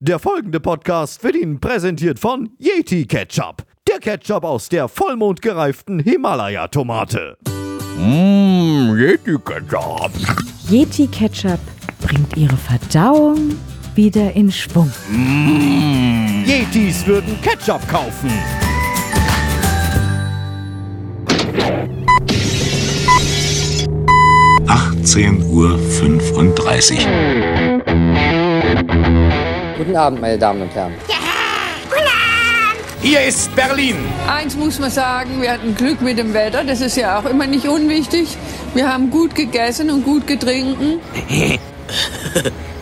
Der folgende Podcast wird Ihnen präsentiert von Yeti Ketchup. Der Ketchup aus der vollmondgereiften Himalaya-Tomate. Mmm, Yeti Ketchup. Yeti Ketchup bringt Ihre Verdauung wieder in Schwung. Yetis würden Ketchup kaufen. Uhr. 35. Guten Abend, meine Damen und Herren. Hier ist Berlin. Eins muss man sagen, wir hatten Glück mit dem Wetter, das ist ja auch immer nicht unwichtig. Wir haben gut gegessen und gut getrinken.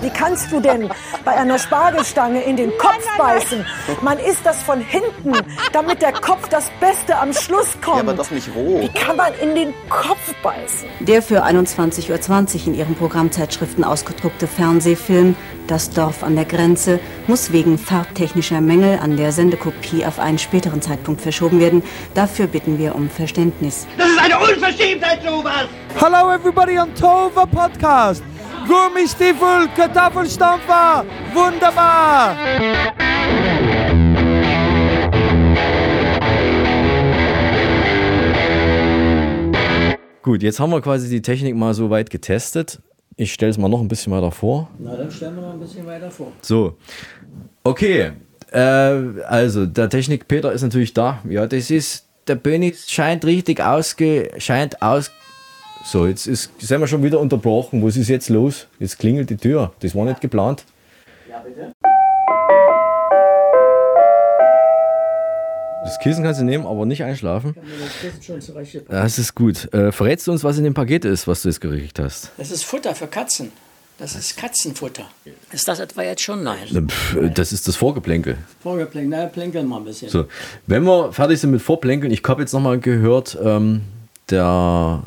Wie kannst du denn bei einer Spargelstange in den Kopf beißen? Man isst das von hinten, damit der Kopf das Beste am Schluss kommt. Ja, aber doch nicht roh. Wie kann man in den Kopf beißen? Der für 21.20 Uhr in ihren Programmzeitschriften ausgedruckte Fernsehfilm Das Dorf an der Grenze muss wegen farbtechnischer Mängel an der Sendekopie auf einen späteren Zeitpunkt verschoben werden. Dafür bitten wir um Verständnis. Das ist eine Unverschämtheit, sowas! Hello everybody on Tova Podcast. Gummistiefel, Kartoffelstampfer, wunderbar! Gut, jetzt haben wir quasi die Technik mal so weit getestet. Ich stelle es mal noch ein bisschen weiter vor. Na, dann stellen wir noch ein bisschen weiter vor. So, okay. Äh, also, der Technik Peter ist natürlich da. Ja, das ist, der Böni scheint richtig ausge, scheint aus. So, jetzt ist, sind wir schon wieder unterbrochen. Was ist jetzt los? Jetzt klingelt die Tür. Das war nicht geplant. Ja, bitte. Das Kissen kannst du nehmen, aber nicht einschlafen. Ich habe mir das Kissen schon. Das ist gut. Äh, verrätst du uns, was in dem Paket ist, was du jetzt gerichtet hast? Das ist Futter für Katzen. Das ist Katzenfutter. Ist das etwa jetzt schon? Nein. Das ist das Vorgeplänkel. Vorgeplänkel, na, plänkeln mal ein bisschen. So, wenn wir fertig sind mit Vorplänkeln, ich habe jetzt nochmal gehört, ähm, der,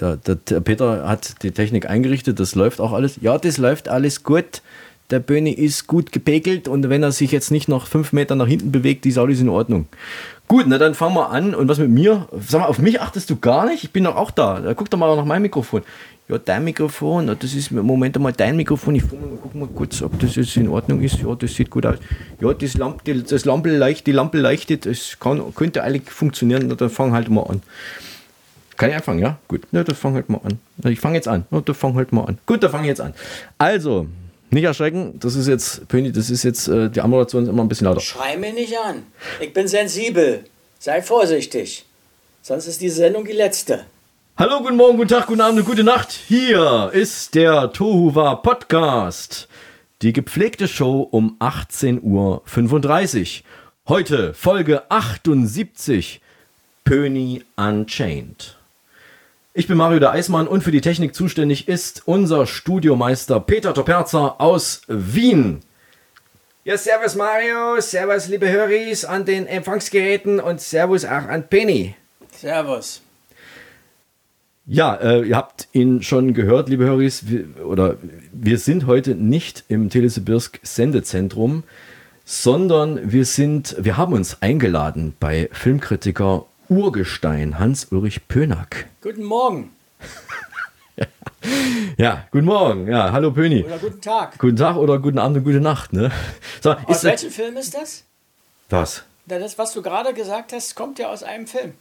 der, der, Peter hat die Technik eingerichtet, das läuft auch alles. Ja, das läuft alles gut. Der Böni ist gut gepegelt und wenn er sich jetzt nicht noch fünf Meter nach hinten bewegt, ist alles in Ordnung. Gut, na dann fangen wir an. Und was mit mir? Sag mal, auf mich achtest du gar nicht? Ich bin doch auch da. da guck doch mal nach meinem Mikrofon. Ja, dein Mikrofon, das ist im Moment einmal dein Mikrofon. Ich guck mal, mal kurz, ob das jetzt in Ordnung ist. Ja, das sieht gut aus. Ja, das Lamp, die, das Lampe leicht, die Lampe leuchtet, das kann, könnte eigentlich funktionieren. Na, dann fang halt mal an. Kann ich anfangen, ja? Gut. Na, dann fang halt mal an. Ich fange jetzt an. Na, dann fang halt mal an. Gut, dann fange ich jetzt an. Also, nicht erschrecken, das ist jetzt, Pöni, das ist jetzt, äh, die Ammoderation ist immer ein bisschen lauter. Schrei mich nicht an. Ich bin sensibel. Sei vorsichtig. Sonst ist diese Sendung die letzte. Hallo, guten Morgen, guten Tag, guten Abend und gute Nacht. Hier ist der Tohuwa Podcast. Die gepflegte Show um 18.35 Uhr. Heute Folge 78. Pöni Unchained. Ich bin Mario der Eismann und für die Technik zuständig ist unser Studiomeister Peter Toperzer aus Wien. Ja, servus Mario, servus liebe Höris an den Empfangsgeräten und servus auch an Penny. Servus. Ja, äh, ihr habt ihn schon gehört, liebe Höris, wir, oder wir sind heute nicht im Telesibirsk Sendezentrum, sondern wir sind, wir haben uns eingeladen bei Filmkritiker Urgestein Hans-Ulrich Pönack. Guten Morgen. Ja, guten Morgen. Ja, hallo Pöni. Oder guten Tag. Guten Tag oder guten Abend und gute Nacht. Ne? So, Aus welchem Film ist das? das? Das, was du gerade gesagt hast, kommt ja aus einem Film.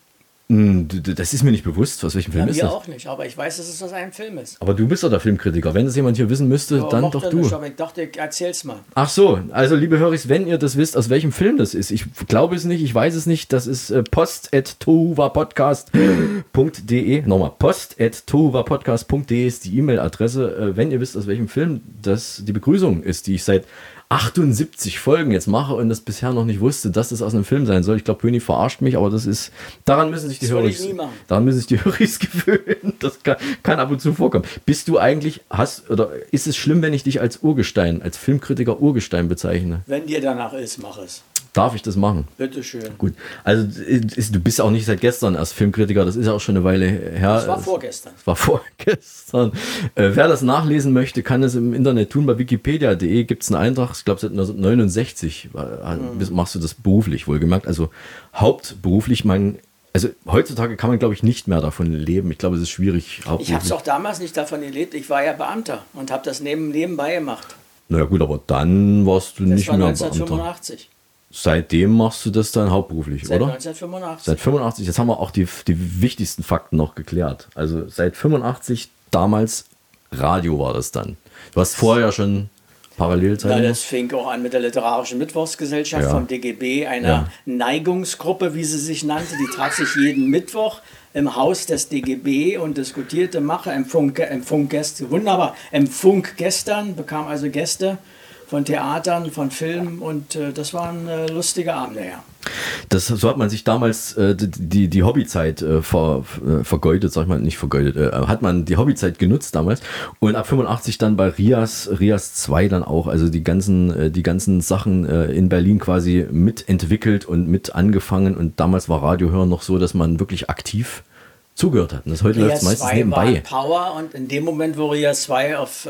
Hm, Das ist mir nicht bewusst, aus welchem Film Ja, ist mir das? auch nicht, aber ich weiß, dass es aus einem Film ist. Aber du bist doch der Filmkritiker. Wenn das jemand hier wissen müsste, Ja, dann doch du. nichts, aber ich dachte, ich erzähl's mal. Ach so, also liebe Höris, wenn ihr das wisst, aus welchem Film das ist, ich glaube es nicht, ich weiß es nicht, das ist äh, post.tohuwapodcast.de. Nochmal, post.tohuwapodcast.de ist die E-Mail-Adresse. Äh, wenn ihr wisst, aus welchem Film das die Begrüßung ist, die ich seit 78 Folgen jetzt mache und das bisher noch nicht wusste, dass das aus einem Film sein soll. Ich glaube, Pöni verarscht mich, aber das ist, daran müssen sich die Das würde ich Höris, nie machen. daran müssen sich die Höris gewöhnen. Das kann, kann ab und zu vorkommen. Bist du eigentlich, hast, oder ist es schlimm, wenn ich dich als Urgestein, als Filmkritiker Urgestein bezeichne? Wenn dir danach ist, mach es. Darf ich das machen? Bitteschön. Gut. Also du bist auch nicht seit gestern erst Filmkritiker, das ist ja auch schon eine Weile her. Das war Es- vorgestern. Es war vorgestern. Äh, wer das nachlesen möchte, kann es im Internet tun. Bei wikipedia.de gibt es einen Eintrag, ich glaube seit 1969 war- Mhm. machst du das beruflich, wohlgemerkt. Also hauptberuflich, mein, also heutzutage kann man glaube ich nicht mehr davon leben. Ich glaube, es ist schwierig. Ich habe es auch damals nicht davon gelebt. Ich war ja Beamter und habe das neben, nebenbei gemacht. Naja gut, aber dann warst du Das nicht war mehr Beamter. 1985. Seitdem machst du das dann hauptberuflich, Seit oder? 1985. Seit 85. Jetzt haben wir auch die, die wichtigsten Fakten noch geklärt. Also seit 85 damals Radio war das dann. Du hast vorher ja schon Parallelzeit. Ja, das fing auch an mit der Literarischen Mittwochsgesellschaft Ja. vom DGB, einer Ja. Neigungsgruppe, wie sie sich nannte. Die traf sich jeden Mittwoch im Haus des DGB und diskutierte, mache, empfung, empfung Gäste, wunderbar, empfung gestern, bekam also Gäste von Theatern, von Filmen und äh, das waren äh, lustige Abende, ja. Das, so hat man sich damals äh, die, die, Hobbyzeit äh, ver, äh, vergeudet, sag ich mal, nicht vergeudet, äh, hat man die Hobbyzeit genutzt damals und ab 85 dann bei Rias, Rias 2 dann auch, also die ganzen, äh, die ganzen Sachen äh, in Berlin quasi mitentwickelt und mit angefangen und damals war Radiohören noch so, dass man wirklich aktiv zugehört hat. Und das heute läuft es meistens 2 nebenbei. war Power und in dem Moment, wo Ria 2 auf äh,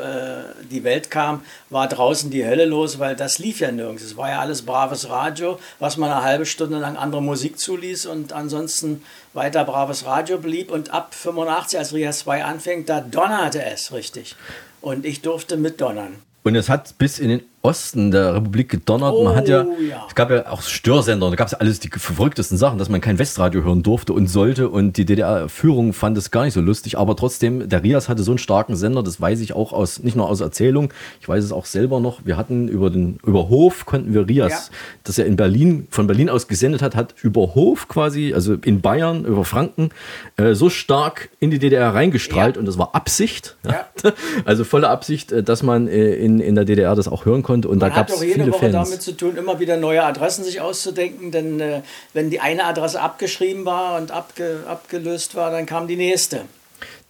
die Welt kam, war draußen die Hölle los, weil das lief ja nirgends. Es war ja alles braves Radio, was man eine halbe Stunde lang andere Musik zuließ und ansonsten weiter braves Radio blieb. Und ab 85, als Ria 2 anfing, da donnerte es richtig. Und ich durfte mitdonnern. Und es hat bis in den Osten der Republik gedonnert. man hat ja, Oh, ja. es gab ja auch Störsender, da gab es alles die verrücktesten Sachen, dass man kein Westradio hören durfte und sollte. Und die DDR-Führung fand es gar nicht so lustig. Aber trotzdem, der Rias hatte so einen starken Sender, das weiß ich auch aus, nicht nur aus Erzählung, ich weiß es auch selber noch. Wir hatten über den, über Hof konnten wir Rias, Ja. das er in Berlin, von Berlin aus gesendet hat, hat über Hof quasi, also in Bayern, über Franken, äh, so stark in die DDR reingestrahlt und das war Absicht. Also volle Absicht, äh, dass man äh, in, in der DDR das auch hören konnte. Und Man da gab hat es doch jede viele Woche Fans. damit zu tun, immer wieder neue Adressen sich auszudenken, denn äh, wenn die eine Adresse abgeschrieben war und abge, abgelöst war, dann kam die nächste.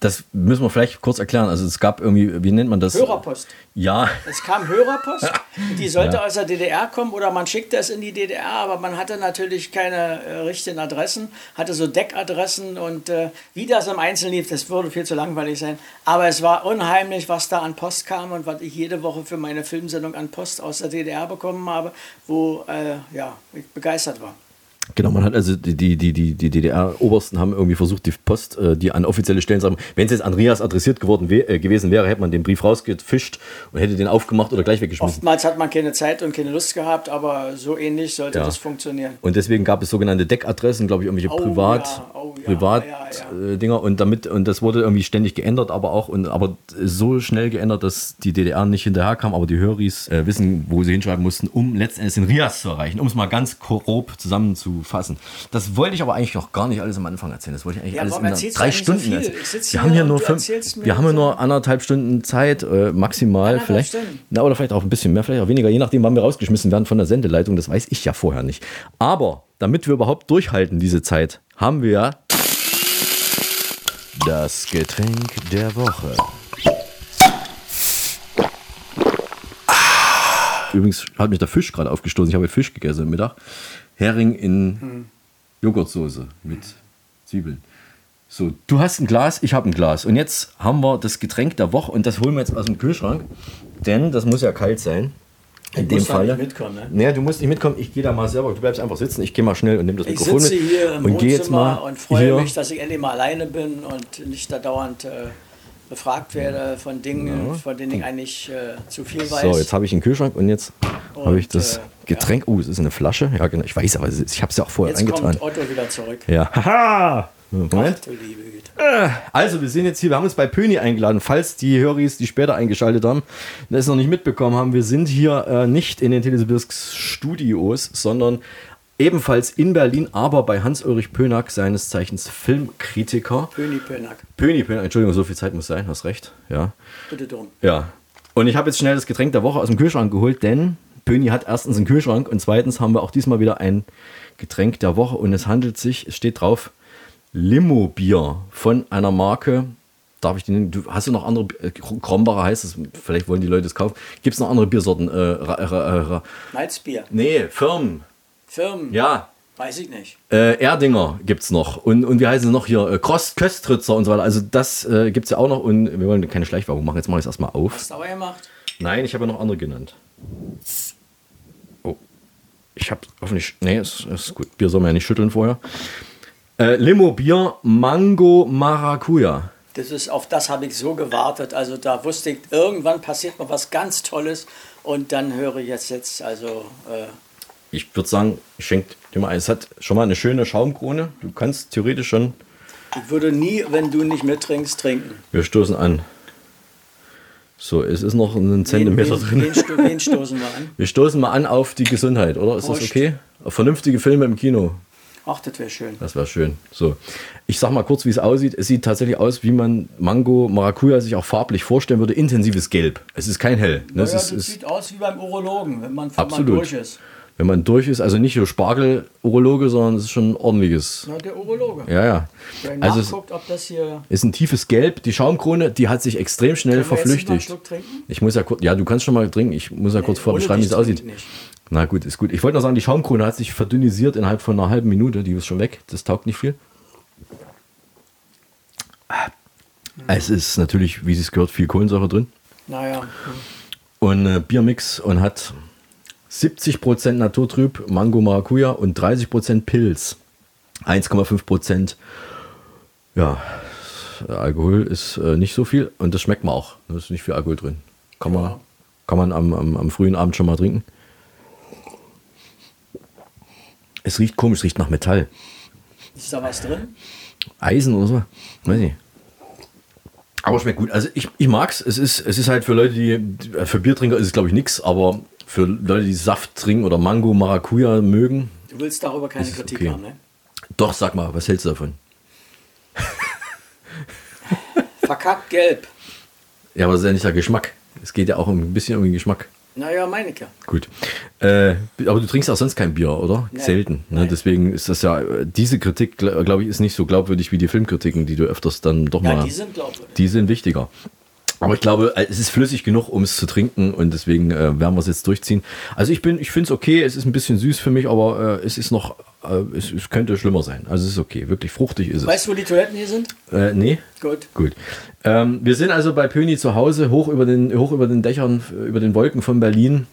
Das müssen wir vielleicht kurz erklären. Also es gab irgendwie, wie nennt man das? Hörerpost. Ja, Es kam Hörerpost, die sollte Ja. aus der DDR kommen oder man schickte es in die DDR, aber man hatte natürlich keine äh, richtigen Adressen, hatte so Deckadressen und äh, wie das im Einzelnen lief, das würde viel zu langweilig sein. Aber es war unheimlich, was da an Post kam und was ich jede Woche für meine Filmsendung an Post aus der DDR bekommen habe, wo äh, ja, ich begeistert war. Genau. Man hat also die, die, die, die, DDR-Obersten haben irgendwie versucht, die Post, äh, die an offizielle Stellen sagen, wenn es jetzt Andreas adressiert geworden äh, gewesen wäre, hätte man den Brief rausgefischt und hätte den aufgemacht oder gleich weggeschmissen. Oftmals hat man keine Zeit und keine Lust gehabt, aber so ähnlich sollte Ja. das funktionieren. Und deswegen gab es sogenannte Deckadressen, glaube ich, irgendwelche Oh, Privat, ja, oh, ja, Privat Äh, Dinger und damit und das wurde irgendwie ständig geändert, aber auch und aber so schnell geändert, dass die DDR nicht hinterherkam, aber die Höris äh, wissen, wo sie hinschreiben mussten, um letztendlich den Rias zu erreichen, um es mal ganz grob zusammenzufassen. Das wollte ich aber eigentlich noch gar nicht alles am Anfang erzählen. Das wollte ich eigentlich Ja, alles in drei so Stunden viel? erzählen. Wir hier haben hier nur fünf, wir haben ja so- nur anderthalb Stunden Zeit, äh, maximal vielleicht. Stunden? Na, oder vielleicht auch ein bisschen mehr, vielleicht auch weniger, je nachdem, wann wir rausgeschmissen werden von der Sendeleitung. Das weiß ich ja vorher nicht. Aber damit wir überhaupt durchhalten diese Zeit, haben wir ja das Getränk der Woche. Übrigens hat mich der Fisch gerade aufgestoßen. Ich habe Fisch gegessen am Mittag. Hering in Joghurtsoße mit Zwiebeln. So, du hast ein Glas, ich habe ein Glas. Und jetzt haben wir das Getränk der Woche und das holen wir jetzt aus dem Kühlschrank. Denn das muss ja kalt sein. In Ich dem Falle. nicht mitkommen, ne? Naja, du musst nicht mitkommen. Ich gehe da mal selber. Du bleibst einfach sitzen. Ich gehe mal schnell und nehme das Ich Mikrofon sitze mit. hier im und gehe jetzt mal Wohnzimmer und freue hier. mich, dass ich endlich mal alleine bin und nicht da dauernd äh, befragt werde von Dingen, von denen ich eigentlich äh, zu viel weiß. So, jetzt habe ich einen Kühlschrank und jetzt habe ich das äh, Getränk. Oh, es ist eine Flasche. Ja, genau. Ich weiß, aber ich habe es ja auch vorher Jetzt eingetragen. kommt Otto wieder zurück. Ja. Haha. Moment. Ach, liebe Güte. Also, wir sind jetzt hier, wir haben uns bei Pöni eingeladen, falls die Höris, die später eingeschaltet haben, das noch nicht mitbekommen haben. Wir sind hier äh, nicht in den Telesibirsk Studios, sondern ebenfalls in Berlin, aber bei Hans-Ulrich Pönack, seines Zeichens Filmkritiker. Pöni Pönack. Pöni, Pönack, Entschuldigung, so viel Zeit muss sein, hast recht. Ja. Bitte drum. Ja. Und ich habe jetzt schnell das Getränk der Woche aus dem Kühlschrank geholt, denn Pöni hat erstens einen Kühlschrank und zweitens haben wir auch diesmal wieder ein Getränk der Woche und es handelt sich, es steht drauf, Limo-Bier von einer Marke. Darf ich nennen? Du, hast du noch andere, äh, Krombacher heißt es, vielleicht wollen die Leute es kaufen. Gibt es noch andere Biersorten? Äh, ra, ra, ra, Malzbier. nee, Firmen. Firmen. Ja, Weiß ich nicht. äh, Erdinger gibt es noch. Und, und wie heißen sie noch hier? Äh, Krost, Köstritzer und so weiter. Also das äh, gibt es ja auch noch. Und wir wollen keine Schleichwerbung machen. Jetzt mache ich es erstmal auf. Hast du aber gemacht? Nein, ich habe ja noch andere genannt. Oh. Ich habe hoffentlich. Nee, ist, ist gut. Bier soll man ja nicht schütteln vorher. Äh, Limo Bier Mango Maracuja. Das ist, auf das habe ich so gewartet. Also da wusste ich, irgendwann passiert mal was ganz Tolles Und dann höre ich jetzt, jetzt also. Äh, Ich würde sagen, ich schenke dir mal ein. Es hat schon mal eine schöne Schaumkrone. Du kannst theoretisch schon. ich würde nie, wenn du nicht mittrinkst, trinken. Wir stoßen an. So, es ist noch ein Zentimeter wen, drin. Wen, sto wen stoßen wir an? Wir stoßen mal an auf die Gesundheit, oder? Ist das Prost. okay? Auf vernünftige Filme im Kino. Ach, das wäre schön. Das wäre schön. So, ich sag mal kurz, wie es aussieht. Es sieht tatsächlich aus, wie man Mango Maracuja sich auch farblich vorstellen würde. Intensives Gelb. Es ist kein Hell. Ne? Es Naja, ist, das ist, sieht aus wie beim Urologen, wenn man, wenn man durch ist. Wenn man durch ist, also nicht so Spargel-Urologe, sondern es ist schon ein ordentliches. Na, der Urologe. Ja, ja. Der Also es nachguckt, ob das hier. ist ein tiefes Gelb. Die Schaumkrone, die hat sich extrem schnell verflüchtigt. Ich muss ja kurz, ja, du kannst schon mal trinken. Ich muss ja kurz vor ohne beschreiben, wie es aussieht. nicht. Na gut, ist gut. Ich wollte noch sagen, die Schaumkrone hat sich verdünnisiert innerhalb von einer halben Minute. Die ist schon weg. Das taugt nicht viel. Es ist natürlich, wie es gehört, viel Kohlensäure drin. Naja, Und äh, Biermix und hat 70% Naturtrüb, Mango Maracuja und 30% Pilz. 1,5% ja, Alkohol ist äh, nicht so viel und das schmeckt man auch. Da ist nicht viel Alkohol drin. Kann man, kann man am, am, am frühen Abend schon mal trinken. Es riecht komisch, es riecht nach Metall. ist da was drin? Eisen oder so. Weiß nicht. Aber schmeckt gut. Also ich, ich mag's. Es ist, es ist halt für Leute, die, für Biertrinker ist es glaube ich nichts, aber für Leute, die Saft trinken oder Mango, Maracuja mögen, Du willst darüber keine ist Kritik okay. haben, ne? doch sag mal, was hältst du davon? Verkackt gelb. Ja, aber das ist ja nicht der Geschmack. Es geht ja auch um ein bisschen um den Geschmack. Naja, meine ich ja. Gut. Äh, aber du trinkst auch sonst kein Bier, oder? Nein. Selten. Ne? Deswegen ist das ja, diese Kritik, glaube ich, ist nicht so glaubwürdig wie die Filmkritiken, die du öfters dann doch Ja, mal. die sind glaubwürdig. Die sind wichtiger. Aber ich glaube, äh, es ist flüssig genug, um es zu trinken und deswegen äh, werden wir es jetzt durchziehen. Also ich bin, ich finde es okay, es ist ein bisschen süß für mich, aber äh, es ist noch, äh, es, es könnte schlimmer sein. Also es ist okay, wirklich fruchtig ist es. Weißt du, wo die Toiletten hier sind? Äh, nee. Gut. Gut. Ähm, wir sind also bei Pöni zu Hause, hoch über den, hoch über den Dächern, äh, über den Wolken von Berlin,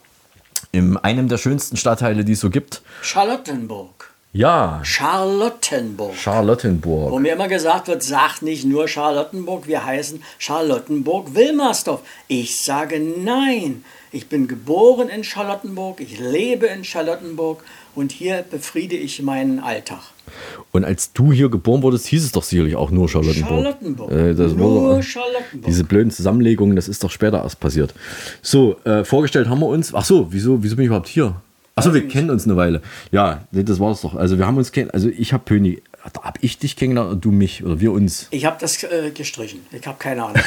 in einem der schönsten Stadtteile, die es so gibt. Charlottenburg. Ja, Charlottenburg. Wo Charlottenburg. mir immer gesagt wird, sagt nicht nur Charlottenburg, wir heißen Charlottenburg-Wilmersdorf. Ich sage nein. Ich bin geboren in Charlottenburg, ich lebe in Charlottenburg und hier befriede ich meinen Alltag. Und als du hier geboren wurdest, hieß es doch sicherlich auch nur Charlottenburg. Charlottenburg. Äh, Nur Charlottenburg. Diese blöden Zusammenlegungen, das ist doch später erst passiert. So, äh, vorgestellt haben wir uns. Ach so, wieso, wieso bin ich überhaupt hier? Ach so, wir kennen uns eine Weile. Ja, nee, das war es doch. Also wir haben uns kennen. Also ich habe Pöni. Hab ich dich kennengelernt und du mich oder wir uns? Ich habe das äh, gestrichen. Ich habe keine Ahnung.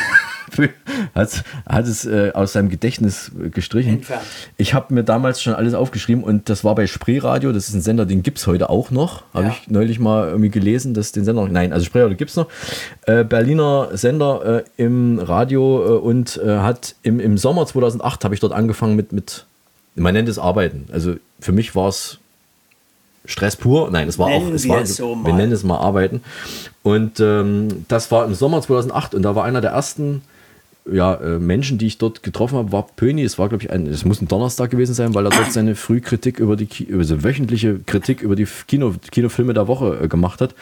hat, hat es äh, aus seinem Gedächtnis äh, gestrichen. Entfernt. Ich habe mir damals schon alles aufgeschrieben und das war bei Spreeradio. Das ist ein Sender, den gibt es heute auch noch. Habe Ja. ich neulich mal irgendwie gelesen, dass den Sender. Nein, also Spreeradio gibt es noch. Äh, Berliner Sender äh, im Radio äh, und hat im, im Sommer 2008 habe ich dort angefangen mit, mit, man nennt es Arbeiten. Also für mich war es Stress pur. Nein, es war Nennen auch, es wir war, so wir mal. nennen es mal Arbeiten. Und ähm, das war im Sommer 2008 und da war einer der ersten ja, äh, Menschen, die ich dort getroffen habe, war Pöni. Es war, glaube ich, ein, es muss ein Donnerstag gewesen sein, weil er dort seine Frühkritik über die, Ki- also wöchentliche Kritik über die Kino, Kinofilme der Woche äh, gemacht hat.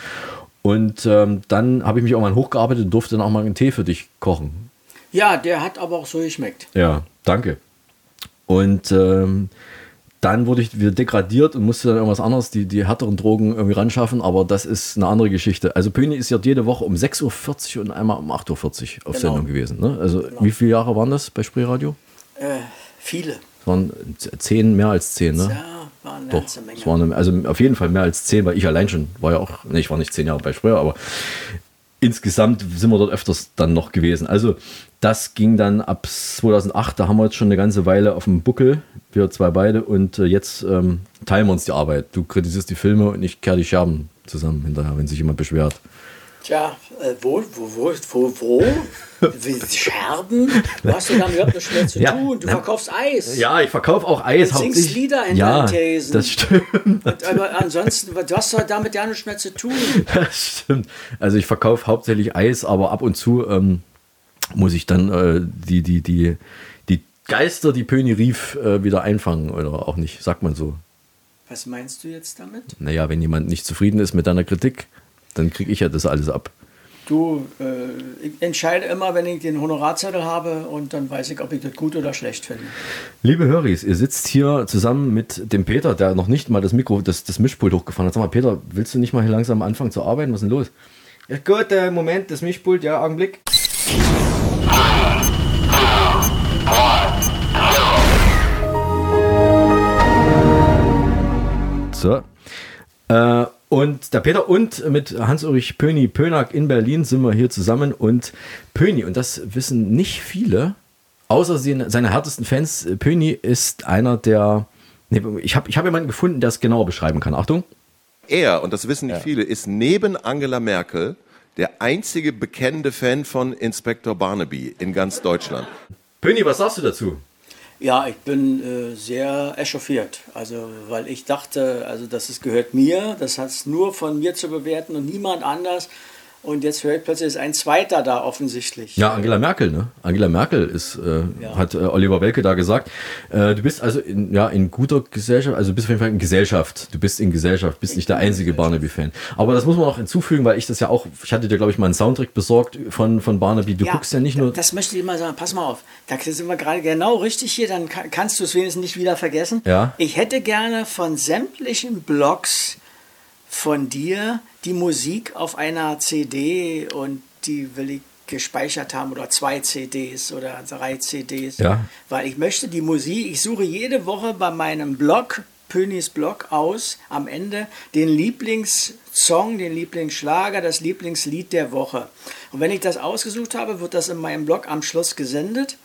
Und ähm, dann habe ich mich irgendwann hochgearbeitet und durfte dann auch mal einen Tee für dich kochen. ja, der hat aber auch so geschmeckt. Ja, danke. Und ähm, dann wurde ich wieder degradiert und musste dann irgendwas anderes, die, die härteren Drogen irgendwie ranschaffen, aber das ist eine andere Geschichte. Also Pöni ist ja jede Woche um 6.40 Uhr und einmal um 8.40 Uhr auf Genau. Sendung gewesen. Ne? Also wie viele Jahre waren das bei Spreeradio? Äh, viele. Es waren zehn, mehr als zehn, ne? Ja, war eine Doch, ganze Menge. es waren also auf jeden Fall mehr als zehn, weil ich allein schon war ja auch, ne, ich war nicht zehn Jahre bei Spreuer, aber insgesamt sind wir dort öfters dann noch gewesen. Also das ging dann ab 2008, da haben wir jetzt schon eine ganze Weile auf dem Buckel, wir zwei beide, und äh, jetzt ähm, teilen wir uns die Arbeit. Du kritisierst die Filme und ich kehre die Scherben zusammen hinterher, wenn sich jemand beschwert. Tja, äh, wo, wo, wo, wo, Scherben? Du hast doch damit überhaupt nichts mehr zu tun. Du verkaufst Eis. Ja, ich verkaufe auch Eis. Und singst Lieder in ja, deinen Thesen. das stimmt. Aber ansonsten, du hast doch damit ja nichts mehr zu tun. Das stimmt. Also ich verkaufe hauptsächlich Eis, aber ab und zu ähm, muss ich dann äh, die, die, die, die Geister, die Pöni rief, äh, wieder einfangen oder auch nicht, sagt man so. Was meinst du jetzt damit? Naja, wenn jemand nicht zufrieden ist mit deiner Kritik, dann kriege ich ja das alles ab. Du, äh, ich entscheide immer, wenn ich den Honorarzettel habe und dann weiß ich, ob ich das gut oder schlecht finde. Liebe Höris, ihr sitzt hier zusammen mit dem Peter, der noch nicht mal das Mikro, das, das Mischpult hochgefahren hat. Sag mal, Peter, willst du nicht mal hier langsam anfangen zu arbeiten? Was ist denn los? Ja gut, äh, Moment, das Mischpult, ja, Augenblick. So. Äh, und der Peter und mit Hans-Ulrich Pöni Pönack in Berlin sind wir hier zusammen. Und Pöni, und das wissen nicht viele, außer seine härtesten Fans, Pöni ist einer der. Nee, ich habe ich hab jemanden gefunden, der es genauer beschreiben kann. Achtung. Er, und das wissen nicht viele, ist neben Angela Merkel der einzige bekennende Fan von Inspektor Barnaby in ganz Deutschland. Pöni, was sagst du dazu? Ja, ich bin äh, sehr echauffiert. Also, weil ich dachte, also das ist, gehört mir, das hat es nur von mir zu bewerten und niemand anders. Und jetzt höre ich plötzlich, ist ein Zweiter da offensichtlich. Ja, Angela Merkel, ne? Angela Merkel ist, äh, ja. hat äh, Oliver Welke da gesagt. Äh, du bist also in, ja, in guter Gesellschaft, also du bist auf jeden Fall in Gesellschaft. Du bist in Gesellschaft, bist ich nicht der einzige Barnaby-Fan. Aber das muss man auch hinzufügen, weil ich das ja auch, ich hatte dir, glaube ich, mal einen Soundtrack besorgt von, von Barnaby. Du ja, guckst ja nicht nur. Das möchte ich mal sagen, pass mal auf. Da sind wir gerade genau richtig hier, dann kannst du es wenigstens nicht wieder vergessen. Ja. Ich hätte gerne von sämtlichen Blogs von dir die Musik auf einer CD und die will ich gespeichert haben oder zwei CDs oder drei CDs. Ja. Weil ich möchte die Musik, ich suche jede Woche bei meinem Blog, Pönis Blog, aus am Ende den Lieblingssong, den Lieblingsschlager, das Lieblingslied der Woche. Und wenn ich das ausgesucht habe, wird das in meinem Blog am Schluss gesendet.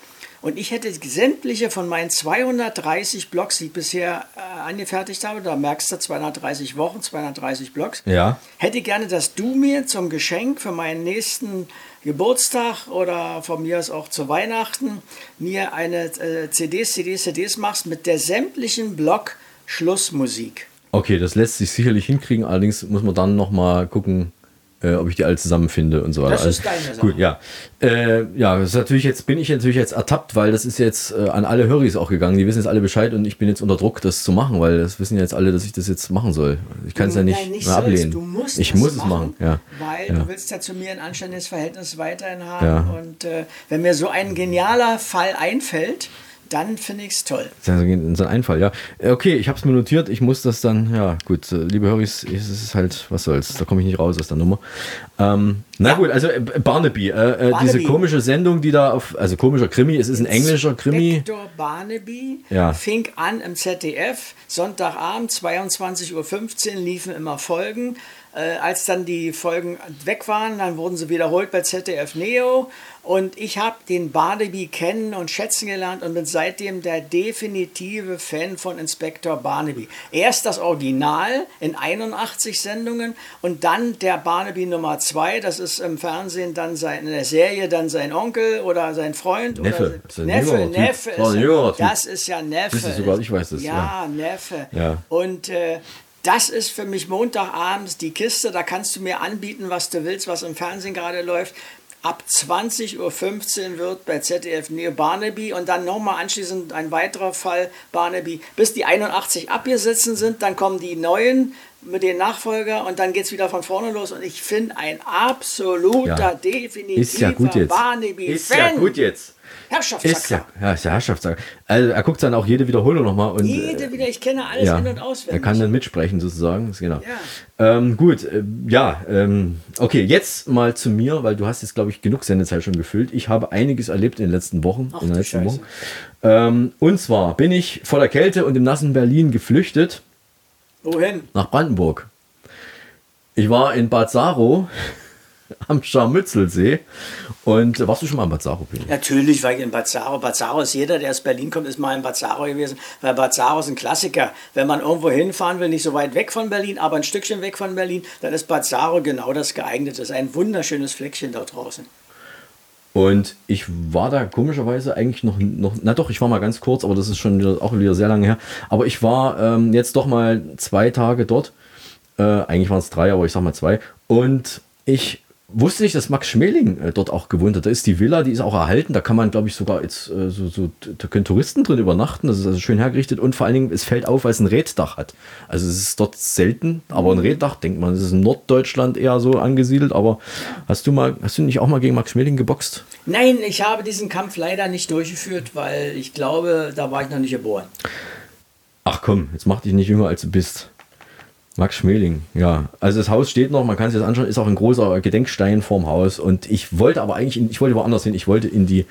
Und ich hätte sämtliche von meinen 230 Blogs, die ich bisher äh, angefertigt habe, da merkst du 230 Wochen, 230 Blogs, ja. hätte gerne, dass du mir zum Geschenk für meinen nächsten Geburtstag oder von mir aus auch zu Weihnachten mir eine äh, CDs, CDs, CDs machst mit der sämtlichen Blog Schlussmusik. Okay, das lässt sich sicherlich hinkriegen, allerdings muss man dann nochmal gucken, äh, ob ich die alle zusammenfinde und so weiter. Das ist deine Sache. Gut, ja. Äh, ja, das ist natürlich jetzt, bin ich natürlich jetzt ertappt, weil das ist jetzt äh, an alle Höris auch gegangen. Die wissen jetzt alle Bescheid und ich bin jetzt unter Druck, das zu machen, weil das wissen jetzt alle, dass ich das jetzt machen soll. Ich kann es ja nicht, Nein, nicht ablehnen. Du musst ich muss machen, es machen, ja. Weil ja. du willst ja zu mir ein anständiges Verhältnis weiterhin haben. Ja. Und äh, wenn mir so ein genialer Fall einfällt, dann finde ich es toll. Das ist ein Einfall, ja. Okay, ich habe es mir notiert. Ich muss das dann, ja, gut, äh, liebe Höris, es ist halt, was soll's, da komme ich nicht raus aus der Nummer. Ähm, na ja. gut, also äh, Barnaby, äh, Barnaby, diese komische Sendung, die da auf, also komischer Krimi, es ist ein englischer Krimi. Inspektor Barnaby ja. fing an im ZDF, Sonntagabend, 22.15 Uhr liefen immer Folgen. Äh, als dann die Folgen weg waren, dann wurden sie wiederholt bei ZDF Neo und ich habe den Barnaby kennen und schätzen gelernt und bin seitdem der definitive Fan von Inspektor Barnaby. Erst das Original in 81 Sendungen und dann der Barnaby Nummer 2, das ist im Fernsehen dann sein, in der Serie dann sein Onkel oder sein Freund. Neffe. Oder Neffe, Neffe. Ist, das ist ja Neffe. Das ist sogar, ich weiß das. Ja, ja. Neffe. Ja. Und äh, das ist für mich Montagabends die Kiste. Da kannst du mir anbieten, was du willst, was im Fernsehen gerade läuft. Ab 20.15 Uhr wird bei ZDF Neo Barnaby und dann nochmal anschließend ein weiterer Fall Barnaby. Bis die 81 abgesessen sind, dann kommen die neuen mit den Nachfolger und dann geht es wieder von vorne los. Und ich finde ein absoluter, Ja. definitiver Ist ja gut jetzt. Barnaby-Fan. Ist ja gut jetzt. Herrschaftssacker. Ist ja, ja, ist ja Herrschaftssacker. Also er guckt dann auch jede Wiederholung nochmal und Jede wieder, ich kenne alles ja, in- und auswendig. er kann dann mitsprechen sozusagen. Genau. Ähm, gut, äh, ja, ähm, okay, jetzt mal zu mir, weil du hast jetzt, glaube ich, genug Sendezeit schon gefüllt. Ich habe einiges erlebt in den letzten Wochen. Ach, in den letzten. Wochen. Ähm, und zwar bin ich voller Kälte und im nassen Berlin geflüchtet Wohin? nach Brandenburg. Ich war in Bad Saro am Scharmützelsee und warst du schon mal in Bad Saro? Natürlich war ich in Bad Saro. Bad Saro ist jeder, der aus Berlin kommt, ist mal in Bad Saro gewesen, weil Bad Saro ist ein Klassiker. Wenn man irgendwo hinfahren will, nicht so weit weg von Berlin, aber ein Stückchen weg von Berlin, dann ist Bad Saro genau das geeignete. Das ist ein wunderschönes Fleckchen dort draußen. Und ich war da komischerweise eigentlich noch, noch, na doch, ich war mal ganz kurz, aber das ist schon wieder, auch wieder sehr lange her. Aber ich war ähm, jetzt doch mal zwei Tage dort. Äh, eigentlich waren es drei, aber ich sag mal zwei. Und ich wusste nicht, dass Max Schmeling äh, dort auch gewohnt hat. Da ist die Villa, die ist auch erhalten. Da kann man, glaube ich, sogar jetzt äh, so, so, da können Touristen drin übernachten. Das ist also schön hergerichtet und vor allen Dingen, es fällt auf, weil es ein Reddach hat. Also es ist dort selten, aber ein Reddach, denkt man, es ist in Norddeutschland eher so angesiedelt. Aber hast du mal, hast du nicht auch mal gegen Max Schmeling geboxt? Nein, ich habe diesen Kampf leider nicht durchgeführt, weil ich glaube, da war ich noch nicht geboren. Ach komm, jetzt mach dich nicht jünger als du bist. Max Schmeling, ja. Also das Haus steht noch, man kann sich das anschauen, ist auch ein großer Gedenkstein vorm Haus. Und ich wollte aber eigentlich, in, ich wollte woanders hin, ich wollte in die,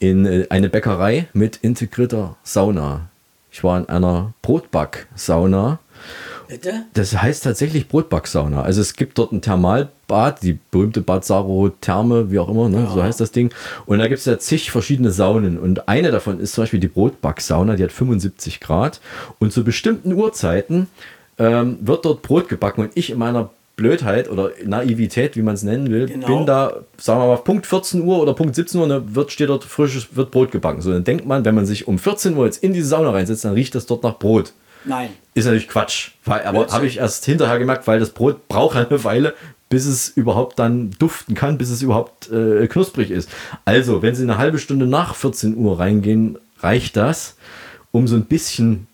in äh, eine Bäckerei mit integrierter Sauna. Ich war in einer Brotback-Sauna. Bitte? Das heißt tatsächlich Brotbacksauna. Also es gibt dort ein Thermalbad, die berühmte Bad Saro Therme, wie auch immer, ne? so heißt das Ding. Und da gibt es ja zig verschiedene Saunen. Und eine davon ist zum Beispiel die Brotbacksauna, die hat 75 Grad. Und zu bestimmten Uhrzeiten ähm, wird dort Brot gebacken. Und ich in meiner Blödheit oder Naivität, wie man es nennen will, Genau. bin da, sagen wir mal, Punkt 14 Uhr oder Punkt 17 Uhr, dann wird, steht dort frisches wird Brot gebacken. So, dann denkt man, wenn man sich um 14 Uhr jetzt in diese Sauna reinsetzt, dann riecht das dort nach Brot. Nein. Ist natürlich Quatsch. Weil, aber habe ich erst hinterher gemerkt, weil das Brot braucht eine Weile, bis es überhaupt dann duften kann, bis es überhaupt äh, knusprig ist. Also, wenn Sie eine halbe Stunde nach 14 Uhr reingehen, reicht das, um so ein bisschen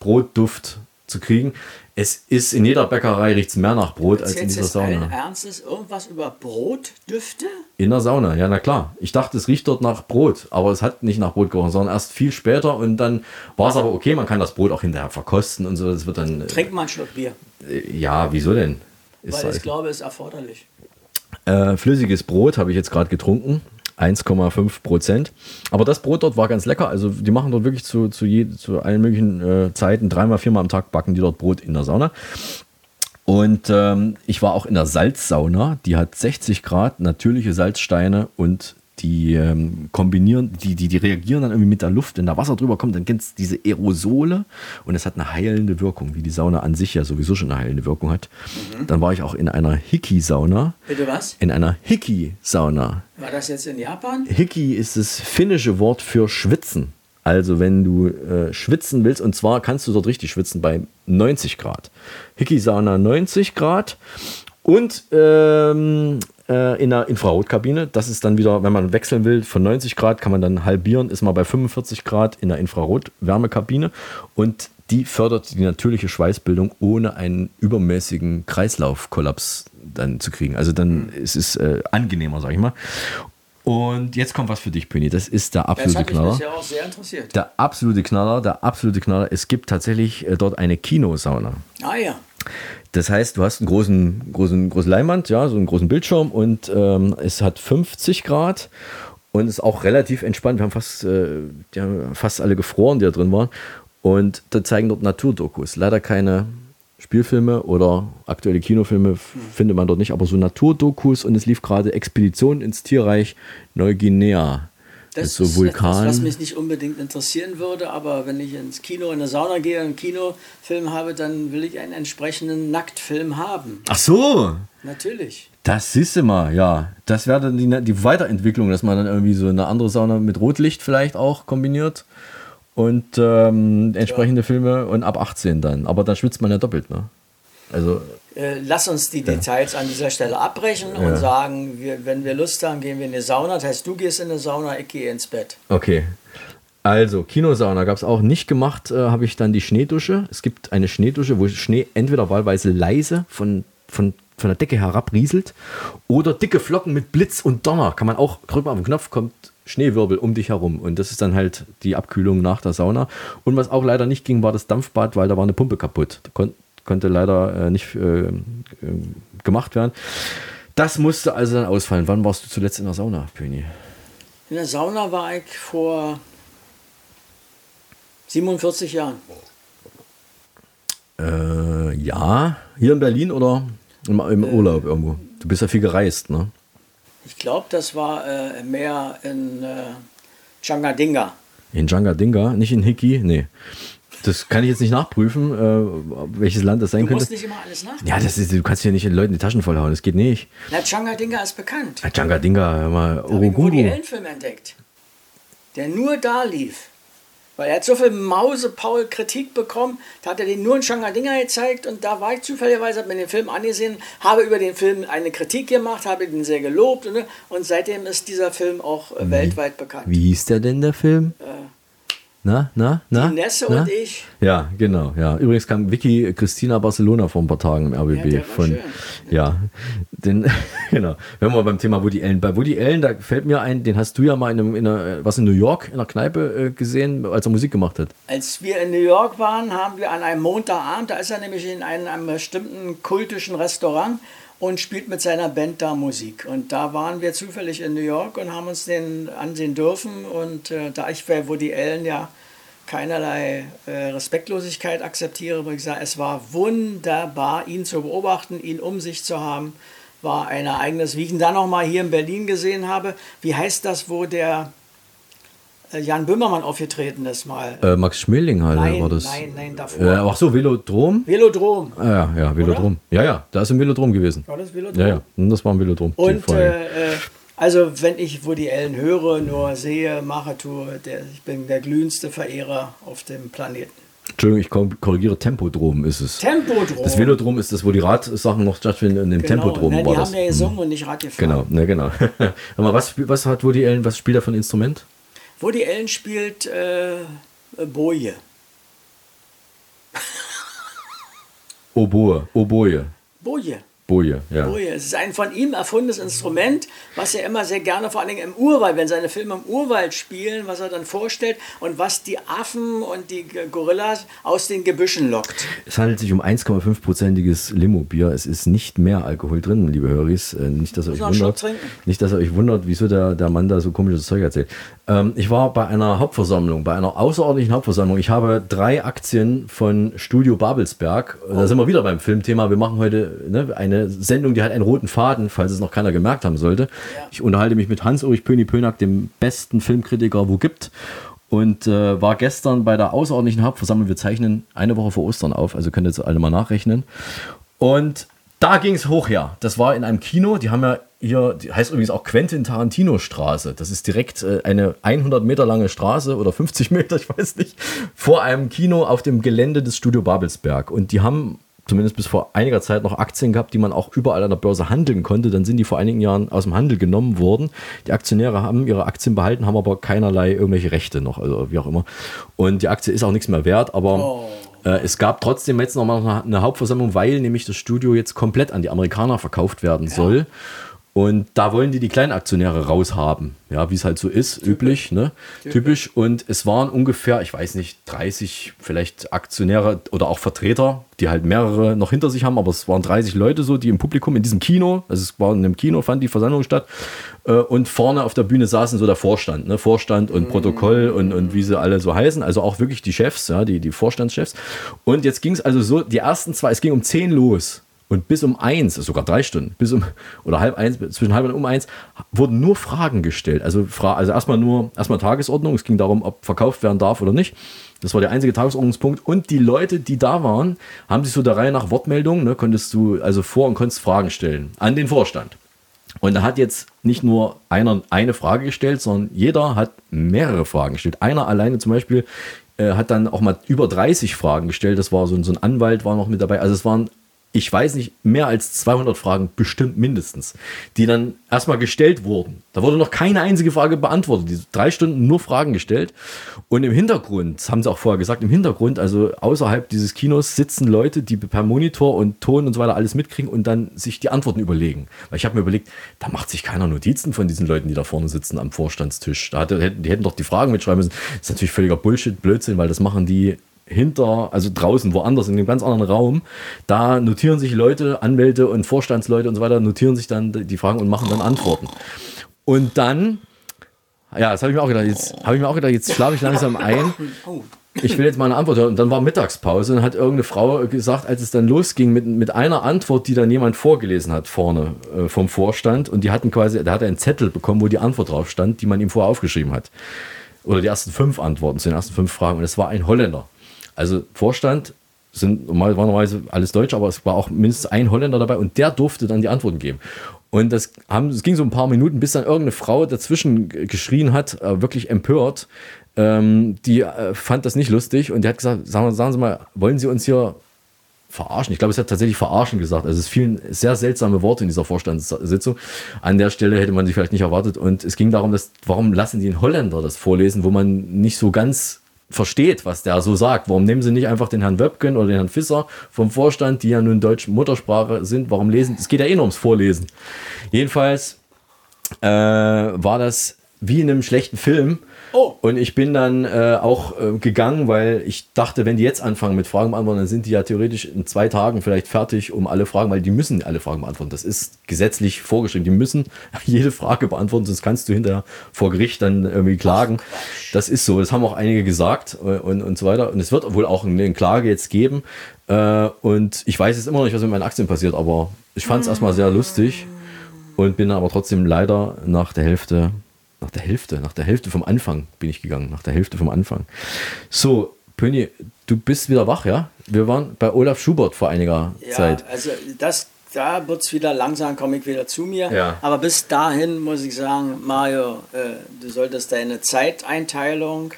Brotduft zu kriegen. Es ist in jeder Bäckerei riecht es mehr nach Brot als in dieser Sauna. Ernstes irgendwas über Brotdüfte? In der Sauna, ja, na klar. Ich dachte, es riecht dort nach Brot, aber es hat nicht nach Brot gerochen, sondern erst viel später und dann war es aber okay, man kann das Brot auch hinterher verkosten und so. Das wird dann. äh, Trink mal einen Schluck Bier. Ja, wieso denn? Ist weil ich glaube, es ist erforderlich. Äh, flüssiges Brot habe ich jetzt gerade getrunken. 1,5 Prozent. Aber das Brot dort war ganz lecker. Also die machen dort wirklich zu, zu, je, zu allen möglichen äh, Zeiten, dreimal, viermal am Tag backen die dort Brot in der Sauna. Und ähm, ich war auch in der Salzsauna. Die hat 60 Grad, natürliche Salzsteine und die ähm, kombinieren, die, die, die reagieren dann irgendwie mit der Luft, wenn da Wasser drüber kommt, dann gibt es diese Aerosole und es hat eine heilende Wirkung, wie die Sauna an sich ja sowieso schon eine heilende Wirkung hat. Dann war ich auch in einer Hiki-Sauna. Bitte was? In einer Hiki-Sauna. War das jetzt in Japan? Hiki ist das finnische Wort für schwitzen. Also wenn du äh, schwitzen willst, und zwar kannst du dort richtig schwitzen bei 90 Grad. Hiki-Sauna 90 Grad und ähm, äh, in einer Infrarotkabine. Das ist dann wieder, wenn man wechseln will, von 90 Grad kann man dann halbieren, ist man bei 45 Grad in der Infrarot-Wärmekabine und die fördert die natürliche Schweißbildung, ohne einen übermäßigen Kreislaufkollaps dann zu kriegen. Also dann ist es äh, angenehmer, sag ich mal. Und jetzt kommt was für dich, Pöni. Das ist der Das absolute mich Knaller. bisher auch sehr interessiert. Der absolute Knaller, der absolute Knaller. Es gibt tatsächlich äh, dort eine Kinosauna. Ah ja. Das heißt, du hast einen großen, großen, großen Leinwand, ja, so einen großen Bildschirm und ähm, es hat 50 Grad und ist auch relativ entspannt. Wir haben fast, äh, die haben fast alle gefroren, die da drin waren. Und da zeigen dort Naturdokus. Leider keine Spielfilme oder aktuelle Kinofilme f- findet man dort nicht, aber so Naturdokus und es lief gerade Expedition ins Tierreich Neuguinea. Das so ist Vulkanen. etwas, was mich nicht unbedingt interessieren würde, aber wenn ich ins Kino, in eine Sauna gehe, einen Kinofilm habe, dann will ich einen entsprechenden Nacktfilm haben. Ach so, Natürlich. Das siehst du mal, ja. Das wäre dann die, die Weiterentwicklung, dass man dann irgendwie so eine andere Sauna mit Rotlicht vielleicht auch kombiniert und ähm, entsprechende Filme und ab 18 dann. Aber dann schwitzt man ja doppelt, ne? Also, Äh, lass uns die Details an dieser Stelle abbrechen Ja. und sagen, wir, wenn wir Lust haben, gehen wir in die Sauna. Das heißt, du gehst in eine Sauna, ich gehe ins Bett. okay. Also, Kinosauna gab es auch nicht gemacht, äh, habe ich dann die Schneedusche. Es gibt eine Schneedusche, wo Schnee entweder wahlweise leise von, von, von der Decke herabrieselt oder dicke Flocken mit Blitz und Donner. Kann man auch, drückt man auf den Knopf, kommt Schneewirbel um dich herum. Und das ist dann halt die Abkühlung nach der Sauna. Und was auch leider nicht ging, war das Dampfbad, weil da war eine Pumpe kaputt. Da kon konnte leider äh, nicht äh, äh, gemacht werden. Das musste also dann ausfallen. Wann warst du zuletzt in der Sauna, Pöni? In der Sauna war ich vor 47 Jahren. Äh, ja, hier in Berlin oder im, im Urlaub irgendwo? Du bist ja viel gereist, ne? Ich glaube, das war äh, mehr in äh, Changadinga. In Djangadinga, nicht in Hiki, nee. Das kann ich jetzt nicht nachprüfen, äh, welches Land das sein Du könnte. musst nicht immer alles nachdenken. Ja, das ist, du kannst hier nicht den Leuten die Taschen vollhauen, das geht nicht. Na, Changadinga ist bekannt. Ja, Djangadinga, hör mal, Da habe ich einen Woody Urugungu. Allen-Film entdeckt, der nur da lief. Weil er hat so viel Mausepaul-Kritik bekommen, da hat er den nur in Dinger gezeigt und da war ich zufälligerweise, habe mir den Film angesehen, habe über den Film eine Kritik gemacht, habe ihn sehr gelobt und, und seitdem ist dieser Film auch äh, weltweit bekannt. Wie hieß der denn, der Film? Äh, Na, na, na? Die Nesse na? und ich. Ja, genau. Ja. Übrigens kam Vicky Christina Barcelona vor ein paar Tagen im RBB. Ja, der von, schön. ja, den, genau. Wenn wir beim Thema Woody Allen. Bei Woody Allen, da fällt mir ein, den hast du ja mal in, einem, in einer, was in New York, in einer Kneipe äh, gesehen, als er Musik gemacht hat. Als wir in New York waren, haben wir an einem Montagabend, da ist er nämlich in einem, einem bestimmten kultischen Restaurant und spielt mit seiner Band da Musik. Und da waren wir zufällig in New York und haben uns den ansehen dürfen. Und äh, da ich bei Woody Allen ja keinerlei äh, Respektlosigkeit akzeptiere, würde ich sagen, es war wunderbar, ihn zu beobachten, ihn um sich zu haben. War ein Ereignis, wie ich ihn dann noch mal hier in Berlin gesehen habe. Wie heißt das, wo der Jan Böhmermann aufgetreten ist mal? Äh, Max Schmeling halt, Nein, war das. nein, nein, davor. Äh, ach so, Velodrom? Velodrom. Ah, ja, ja, Velodrom. Ja, ja, da ist ein Velodrom gewesen. War das Velodrom? Ja, ja, das war ein Velodrom. die Und äh, äh, also wenn ich Woody Allen höre, nur sehe, mache, tue, der, ich bin der glühendste Verehrer auf dem Planeten. Entschuldigung, ich korr- korrigiere, Tempodrom ist es. Tempodrom. Das Velodrom ist das, wo die Radsachen noch stattfinden. In dem Genau, Tempodrom ne, war die das. haben ja gesungen und nicht Rad gefahren. Genau, ne, genau. Aber was, was hat Woody Allen, was spielt er für ein Instrument? Woody Allen spielt äh, Boje. Oboe, Oboe, Boje. Boje, ja. Boje. Es ist ein von ihm erfundenes Instrument, was er immer sehr gerne, vor allen Dingen im Urwald, wenn seine Filme im Urwald spielen, was er dann vorstellt und was die Affen und die Gorillas aus den Gebüschen lockt. Es handelt sich um 1,5-prozentiges Limo-Bier. Es ist nicht mehr Alkohol drin, liebe Höris. Äh, Nicht, dass ihr euch wundert. Nicht, dass ihr euch wundert, wieso der, der Mann da so komisches Zeug erzählt. Ähm, ich war bei einer Hauptversammlung, bei einer außerordentlichen Hauptversammlung. Ich habe drei Aktien von Studio Babelsberg. Da sind wir wieder beim Filmthema. Wir machen heute ne, eine Sendung, die hat einen roten Faden, falls es noch keiner gemerkt haben sollte. Ich unterhalte mich mit Hans-Ulrich Pöni-Pönack, dem besten Filmkritiker, wo gibt. Und äh, war gestern bei der außerordentlichen Hauptversammlung. Wir zeichnen eine Woche vor Ostern auf, also könnt ihr jetzt alle mal nachrechnen. Und da ging es hoch her. Das war in einem Kino. Die haben ja hier, die heißt übrigens auch Quentin Tarantino Straße. Das ist direkt äh, eine 100 Meter lange Straße oder 50 Meter, ich weiß nicht, vor einem Kino auf dem Gelände des Studio Babelsberg. Und die haben zumindest bis vor einiger Zeit noch Aktien gehabt, die man auch überall an der Börse handeln konnte. Dann sind die vor einigen Jahren aus dem Handel genommen worden. Die Aktionäre haben ihre Aktien behalten, haben aber keinerlei irgendwelche Rechte noch, also wie auch immer. Und die Aktie ist auch nichts mehr wert, aber äh, es gab trotzdem jetzt noch mal eine- eine Hauptversammlung, weil nämlich das Studio jetzt komplett an die Amerikaner verkauft werden soll. Und da wollen die die Kleinaktionäre raushaben. Ja, wie es halt so ist, üblich, ne? Typisch. Und es waren ungefähr, ich weiß nicht, 30 vielleicht Aktionäre oder auch Vertreter, die halt mehrere noch hinter sich haben, aber es waren 30 Leute so, die im Publikum in diesem Kino, also es war in einem Kino, fand die Versammlung statt. Äh, und vorne auf der Bühne saßen so der Vorstand, ne? Vorstand und Protokoll und, und wie sie alle so heißen. Also auch wirklich die Chefs, ja, die, die Vorstandschefs. Und jetzt ging es also so, die ersten zwei, es ging um 10 los. Und bis um eins, sogar drei Stunden, bis um oder halb eins, zwischen halb und um eins, wurden nur Fragen gestellt. Also, also erstmal nur erstmal Tagesordnung. Es ging darum, ob verkauft werden darf oder nicht. Das war der einzige Tagesordnungspunkt. Und die Leute, die da waren, haben sich so der Reihe nach Wortmeldungen, ne, konntest du also vor und konntest Fragen stellen an den Vorstand. Und da hat jetzt nicht nur einer eine Frage gestellt, sondern jeder hat mehrere Fragen gestellt. Einer alleine zum Beispiel äh, hat dann auch mal über 30 Fragen gestellt. Das war so, so ein Anwalt war noch mit dabei. Also es waren, ich weiß nicht, mehr als 200 Fragen, bestimmt mindestens, die dann erstmal gestellt wurden. Da wurde noch keine einzige Frage beantwortet. Die drei Stunden nur Fragen gestellt. Und im Hintergrund, das haben sie auch vorher gesagt, im Hintergrund, also außerhalb dieses Kinos sitzen Leute, die per Monitor und Ton und so weiter alles mitkriegen und dann sich die Antworten überlegen. Weil ich habe mir überlegt, da macht sich keiner Notizen von diesen Leuten, die da vorne sitzen am Vorstandstisch. Da hätten- die hätten doch die Fragen mitschreiben müssen. Das ist natürlich völliger Bullshit, Blödsinn, weil das machen die hinter, also draußen, woanders, in einem ganz anderen Raum. Da notieren sich Leute, Anwälte und Vorstandsleute und so weiter, notieren sich dann die Fragen und machen dann Antworten. Und dann, ja, das habe ich mir auch gedacht, jetzt habe ich mir auch gedacht, jetzt schlafe ich langsam ein. Ich will jetzt mal eine Antwort hören. Und dann war Mittagspause und hat irgendeine Frau gesagt, als es dann losging mit, mit einer Antwort, die dann jemand vorgelesen hat vorne äh, vom Vorstand. Und die hatten quasi, der hatte einen Zettel bekommen, wo die Antwort drauf stand, die man ihm vorher aufgeschrieben hat. Oder die ersten fünf Antworten zu den ersten fünf Fragen. Und es war ein Holländer. Also Vorstand sind normal- war normalerweise alles Deutsch, aber es war auch mindestens ein Holländer dabei und der durfte dann die Antworten geben. Und das, haben, es ging so ein paar Minuten, bis dann irgendeine Frau dazwischen geschrien hat, äh, wirklich empört. Ähm, die äh, fand das nicht lustig und die hat gesagt, sagen, sagen Sie mal, wollen Sie uns hier verarschen? Ich glaube, es hat tatsächlich verarschen gesagt. Also es fielen sehr seltsame Worte in dieser Vorstandssitzung. An der Stelle hätte man sie vielleicht nicht erwartet. Und es ging darum, dass, warum lassen die einen Holländer das vorlesen, wo man nicht so ganz versteht, was der so sagt. Warum nehmen sie nicht einfach den Herrn Wöbken oder den Herrn Fisser vom Vorstand, die ja nun deutsche Muttersprache sind? Warum lesen? Es geht ja eh nur ums Vorlesen. Jedenfalls äh, war das wie in einem schlechten Film. Und ich bin dann äh, auch äh, gegangen, weil ich dachte, wenn die jetzt anfangen mit Fragen beantworten, dann sind die ja theoretisch in zwei Tagen vielleicht fertig, um alle Fragen, weil die müssen alle Fragen beantworten. Das ist gesetzlich vorgeschrieben. Die müssen jede Frage beantworten, sonst kannst du hinterher vor Gericht dann irgendwie klagen. Das ist so. Das haben auch einige gesagt äh, und, und so weiter. Und es wird wohl auch eine Klage jetzt geben. Äh, und ich weiß jetzt immer noch nicht, was mit meinen Aktien passiert, aber ich fand es erstmal sehr lustig und bin aber trotzdem leider nach der Hälfte, nach der Hälfte, nach der Hälfte vom Anfang bin ich gegangen, nach der Hälfte vom Anfang. So, Pöni, du bist wieder wach, ja? Wir waren bei Olaf Schubert vor einiger Ja, Zeit. also das, da wird es wieder langsam, komme ich wieder zu mir. Ja. Aber bis dahin muss ich sagen, Mario, äh, du solltest deine Zeiteinteilung,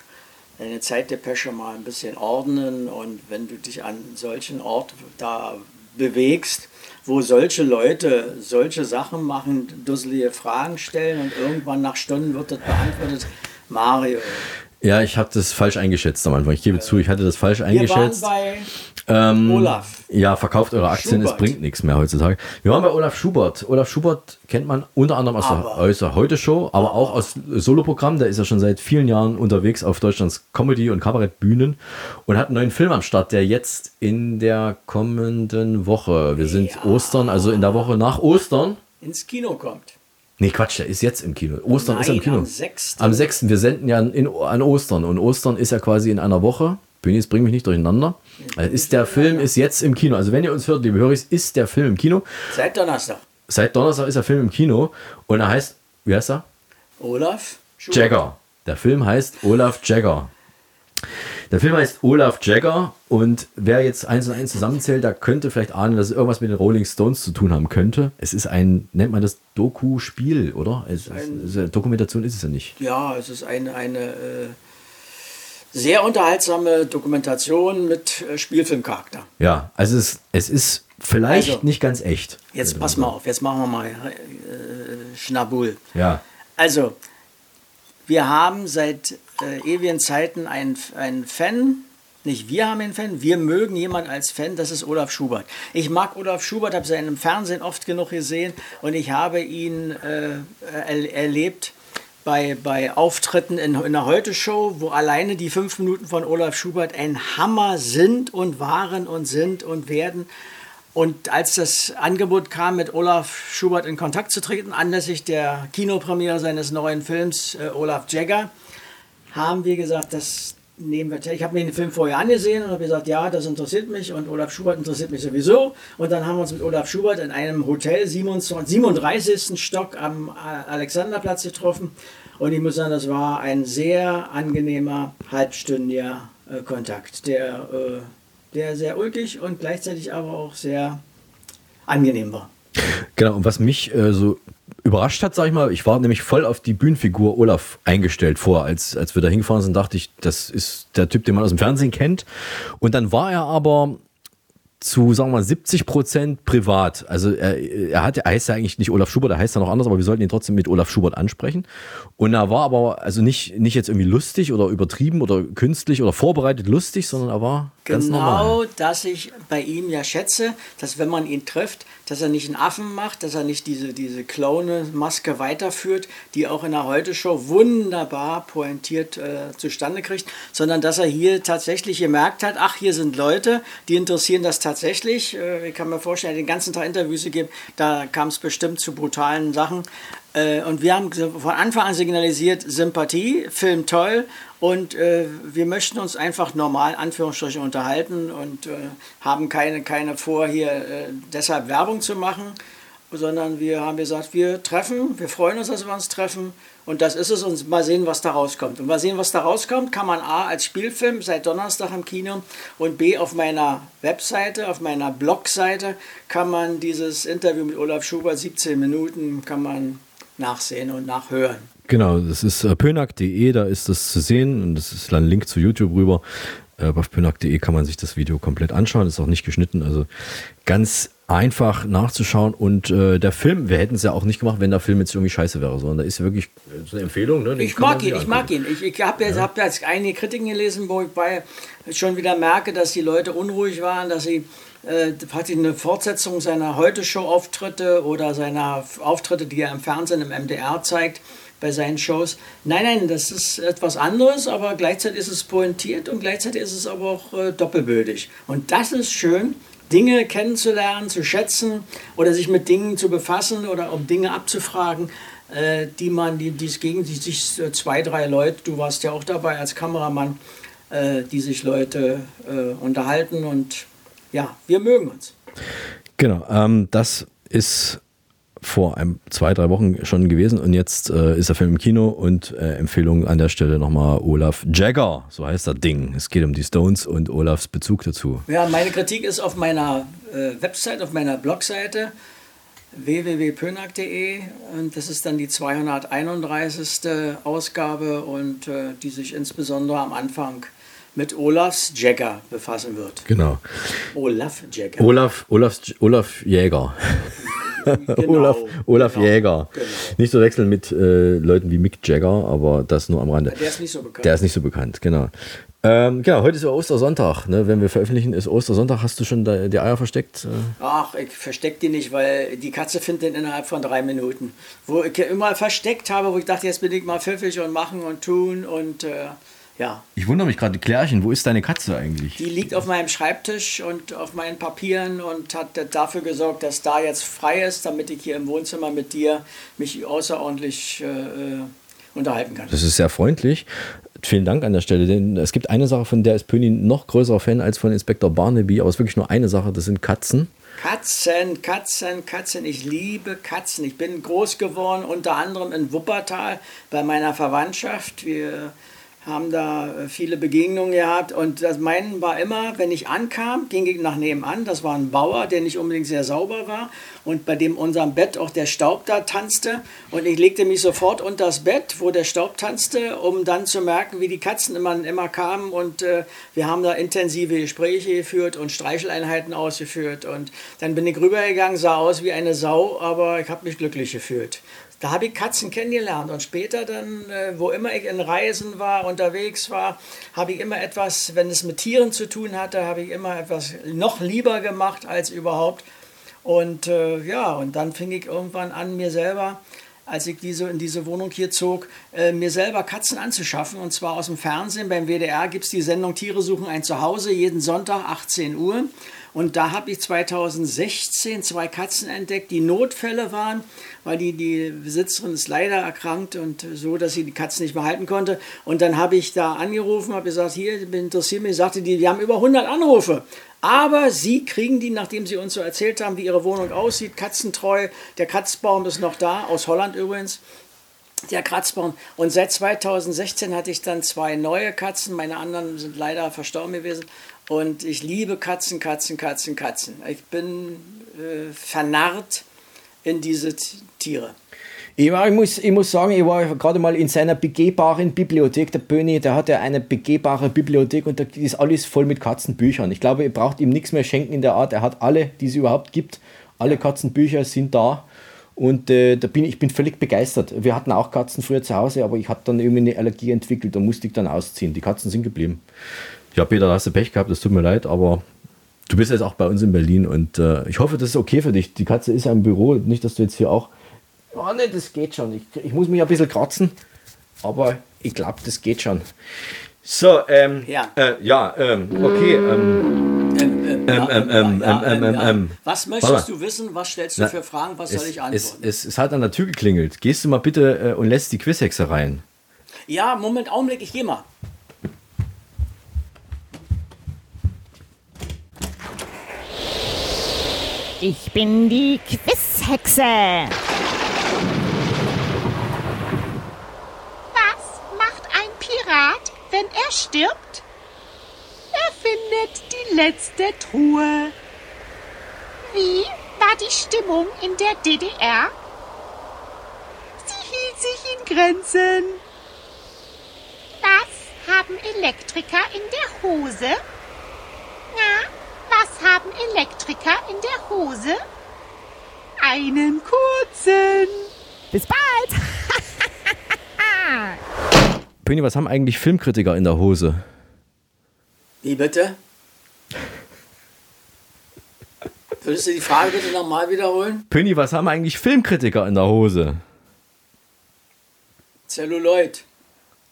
deine Zeitdepesche mal ein bisschen ordnen und wenn du dich an solchen Ort da bewegst, wo solche Leute solche Sachen machen, dusselige Fragen stellen und irgendwann nach Stunden wird das beantwortet. Mario, Ja, ich habe das falsch eingeschätzt am Anfang. Ich gebe zu, ich hatte das falsch wir waren eingeschätzt. bei Ähm, Olaf. Ja, verkauft eure Aktien, es Schubert. bringt nichts mehr heutzutage. Wir waren bei Olaf Schubert. Olaf Schubert kennt man unter anderem aus der, aus der Heute-Show, aber auch aus Soloprogramm. Der ist ja schon seit vielen Jahren unterwegs auf Deutschlands Comedy- und Kabarettbühnen und hat einen neuen Film am Start, der jetzt in der kommenden Woche, wir sind Ostern, also in der Woche nach Ostern. ins Kino kommt. Nee, Quatsch, der ist jetzt im Kino. Ostern ist er im Nein, Kino. am 6.. Am 6. Wir senden ja in, an Ostern und Ostern ist ja quasi in einer Woche. Jetzt bring mich nicht durcheinander. Also ist der Film ist jetzt im Kino. Also wenn ihr uns hört, liebe Hörer, ist der Film im Kino. Seit Donnerstag. Seit Donnerstag ist der Film im Kino und er heißt, wie heißt er? Olaf Schubert. Jagger. Der Film heißt Olaf Jagger. Der Film heißt Olaf Jagger und wer jetzt eins und eins zusammenzählt, der könnte vielleicht ahnen, dass es irgendwas mit den Rolling Stones zu tun haben könnte. Es ist ein, nennt man das Doku-Spiel, oder? Es, es, es, Dokumentation ist es ja nicht. Ja, es ist eine, eine äh, sehr unterhaltsame Dokumentation mit äh, Spielfilmcharakter. Ja, also es, es ist vielleicht Also, nicht ganz echt. Jetzt pass mal auf, jetzt machen wir mal äh, Schnabul. Ja. Also, wir haben seit äh, ewigen Zeiten einen, einen Fan, nicht wir haben einen Fan, wir mögen jemanden als Fan, das ist Olaf Schubert. Ich mag Olaf Schubert, habe seinen im Fernsehen oft genug gesehen und ich habe ihn äh, er, erlebt bei, bei Auftritten in, in der Heute-Show, wo alleine die fünf Minuten von Olaf Schubert ein Hammer sind und waren und sind und werden. Und als das Angebot kam, mit Olaf Schubert in Kontakt zu treten, anlässlich der Kinopremiere seines neuen Films äh, Olaf Jagger, haben wir gesagt, das nehmen wir. Ich habe mir den Film vorher angesehen und habe gesagt, ja, das interessiert mich und Olaf Schubert interessiert mich sowieso. Und dann haben wir uns mit Olaf Schubert in einem Hotel 27, 37. Stock am Alexanderplatz getroffen. Und ich muss sagen, das war ein sehr angenehmer halbstündiger äh, Kontakt, der, äh, der sehr ulkig und gleichzeitig aber auch sehr angenehm war. Genau, und was mich äh, so überrascht hat, sag ich mal, ich war nämlich voll auf die Bühnenfigur Olaf eingestellt vor, als, als wir da hingefahren sind, dachte ich, das ist der Typ, den man aus dem Fernsehen kennt. Und dann war er aber zu, sagen wir mal, 70 Prozent privat. Also er, er, hat, er heißt ja eigentlich nicht Olaf Schubert, er heißt ja noch anders, aber wir sollten ihn trotzdem mit Olaf Schubert ansprechen. Und er war aber also nicht, nicht jetzt irgendwie lustig oder übertrieben oder künstlich oder vorbereitet lustig, sondern er war ganz normal. Genau, dass ich bei ihm ja schätze, dass wenn man ihn trifft, dass er nicht einen Affen macht, dass er nicht diese, diese Clone-Maske weiterführt, die auch in der Heute-Show wunderbar pointiert äh, zustande kriegt, sondern dass er hier tatsächlich gemerkt hat, ach, hier sind Leute, die interessieren das tatsächlich. Äh, ich kann mir vorstellen, den ganzen Tag Interviews gegeben, da kam es bestimmt zu brutalen Sachen. Äh, und wir haben von Anfang an signalisiert, Sympathie, Film toll und äh, wir möchten uns einfach normal, Anführungsstriche, unterhalten und äh, haben keine, keine vor, hier äh, deshalb Werbung zu machen. sondern wir haben gesagt, wir treffen, wir freuen uns, dass wir uns treffen und das ist es und mal sehen, was da rauskommt. Und mal sehen, was da rauskommt, kann man A als Spielfilm seit Donnerstag im Kino und B auf meiner Webseite, auf meiner Blogseite kann man dieses Interview mit Olaf Schubert, 17 Minuten, kann man nachsehen und nachhören. Genau, das ist äh, pönack.de, da ist das zu sehen und das ist ein Link zu YouTube rüber. Äh, auf pönack.de kann man sich das Video komplett anschauen, ist auch nicht geschnitten, also ganz einfach nachzuschauen und äh, der Film, wir hätten es ja auch nicht gemacht, wenn der Film jetzt irgendwie scheiße wäre, sondern da ist wirklich äh, so eine Empfehlung. Ne? Ich mag, ihn, ich mag ihn, ich Ich, habe jetzt, ja. hab jetzt einige Kritiken gelesen, wo ich bei schon wieder merke, dass die Leute unruhig waren, dass sie äh, eine Fortsetzung seiner Heute-Show-Auftritte oder seiner Auftritte, die er im Fernsehen, im MDR zeigt, bei seinen Shows. Nein, nein, das ist etwas anderes, aber gleichzeitig ist es pointiert und gleichzeitig ist es aber auch äh, doppelbödig. Und das ist schön, Dinge kennenzulernen, zu schätzen oder sich mit Dingen zu befassen oder um Dinge abzufragen, äh, die man, die, die, gegen die sich äh, zwei, drei Leute, du warst ja auch dabei als Kameramann, äh, die sich Leute äh, unterhalten und ja, wir mögen uns. Genau, ähm, das ist vor ein, zwei, drei Wochen schon gewesen und jetzt äh, ist der Film im Kino und äh, Empfehlung an der Stelle nochmal Olaf Jagger, so heißt das Ding. Es geht um die Stones und Olafs Bezug dazu. Ja, meine Kritik ist auf meiner äh, Website, auf meiner Blogseite www.pönack.de und das ist dann die 231. Ausgabe und äh, die sich insbesondere am Anfang mit Olafs Jagger befassen wird. Genau. Olaf Jagger. Olaf, Olaf, Olaf Jäger. Genau, Olaf, Olaf genau, Jäger. Genau. Nicht zu so wechseln mit äh, Leuten wie Mick Jagger, aber das nur am Rande. Der ist nicht so bekannt. Der ist nicht so bekannt, genau. Ähm, genau, heute ist ja Ostersonntag. Ne? Wenn wir veröffentlichen, ist Ostersonntag. Hast du schon die Eier versteckt? Ach, ich verstecke die nicht, weil die Katze findet den innerhalb von drei Minuten. Wo ich immer versteckt habe, wo ich dachte, jetzt bin ich mal pfiffig und machen und tun und äh, ja. Ich wundere mich gerade, Klärchen, wo ist deine Katze eigentlich? Die liegt auf meinem Schreibtisch und auf meinen Papieren und hat dafür gesorgt, dass da jetzt frei ist, damit ich hier im Wohnzimmer mit dir mich außerordentlich äh, äh, unterhalten kann. Das ist sehr freundlich. Vielen Dank an der Stelle, denn es gibt eine Sache, von der ist Pöni noch größerer Fan als von Inspektor Barnaby, aber es ist wirklich nur eine Sache, das sind Katzen. Katzen, Katzen, Katzen. Ich liebe Katzen. Ich bin groß geworden, unter anderem in Wuppertal bei meiner Verwandtschaft. Wir haben da äh, viele Begegnungen gehabt. Und das meinen war immer, wenn ich ankam, ging ich nach nebenan, das war ein Bauer, der nicht unbedingt sehr sauber war und bei dem unserem Bett auch der Staub da tanzte. Und ich legte mich sofort unter das Bett, wo der Staub tanzte, um dann zu merken, wie die Katzen immer, immer kamen. Und äh, wir haben da intensive Gespräche geführt und Streicheleinheiten ausgeführt. Und dann bin ich rübergegangen, sah aus wie eine Sau, aber ich habe mich glücklich gefühlt. Da habe ich Katzen kennengelernt und später dann, äh, wo immer ich in Reisen war, unterwegs war, habe ich immer etwas, wenn es mit Tieren zu tun hatte, habe ich immer etwas noch lieber gemacht als überhaupt. Und äh, ja, und dann fing ich irgendwann an, mir selber, als ich diese, in diese Wohnung hier zog, äh, mir selber Katzen anzuschaffen. Und zwar aus dem Fernsehen. Beim WDR gibt es die Sendung Tiere suchen ein Zuhause, jeden Sonntag 18 Uhr. Und da habe ich 2016 zwei Katzen entdeckt, die Notfälle waren, weil die, die Besitzerin ist leider erkrankt und so, dass sie die Katzen nicht mehr halten konnte. Und dann habe ich da angerufen, habe gesagt, hier, interessiert mich, sagte die, die haben über 100 Anrufe. Aber sie kriegen die, nachdem sie uns so erzählt haben, wie ihre Wohnung aussieht, katzentreu. Der Katzbaum ist noch da, aus Holland übrigens der Kratzbaum. Und seit 2016 hatte ich dann zwei neue Katzen. Meine anderen sind leider verstorben gewesen. Und ich liebe Katzen, Katzen, Katzen, Katzen. Ich bin äh, vernarrt in diese Tiere. Ich, war, ich, muss, ich muss sagen, ich war gerade mal in seiner begehbaren Bibliothek. Der Böni, der hat ja eine begehbare Bibliothek und da ist alles voll mit Katzenbüchern. Ich glaube, ihr braucht ihm nichts mehr schenken in der Art. Er hat alle, die es überhaupt gibt. Alle Katzenbücher sind da. Und äh, da bin ich bin völlig begeistert. Wir hatten auch Katzen früher zu Hause, aber ich habe dann irgendwie eine Allergie entwickelt. Da musste ich dann ausziehen. Die Katzen sind geblieben. Ja, Peter, da hast du Pech gehabt, das tut mir leid, aber du bist jetzt auch bei uns in Berlin und äh, ich hoffe, das ist okay für dich. Die Katze ist ja im Büro, nicht, dass du jetzt hier auch. Oh ne, das geht schon. Ich, ich muss mich ein bisschen kratzen, aber ich glaube, das geht schon. So, ähm, ja, äh, ja ähm, okay. Was möchtest du wissen? Was stellst du für Fragen? Was es, soll ich antworten? Es, es, es, hat an der Tür geklingelt. Gehst du mal bitte äh, und lässt die Quizhexe rein? Ja, Moment, Augenblick, ich gehe mal. Ich bin die Quizhexe. Was macht ein Pirat, wenn er stirbt? Er findet die letzte Truhe. Wie war die Stimmung in der DDR? Sie hielt sich in Grenzen. Was haben Elektriker in der Hose? Na, was haben Elektriker in der Hose? Einen kurzen. Bis bald. Pöni, was haben eigentlich Filmkritiker in der Hose? Wie bitte? Würdest du die Frage bitte nochmal wiederholen? Pöni, was haben eigentlich Filmkritiker in der Hose? Celluloid.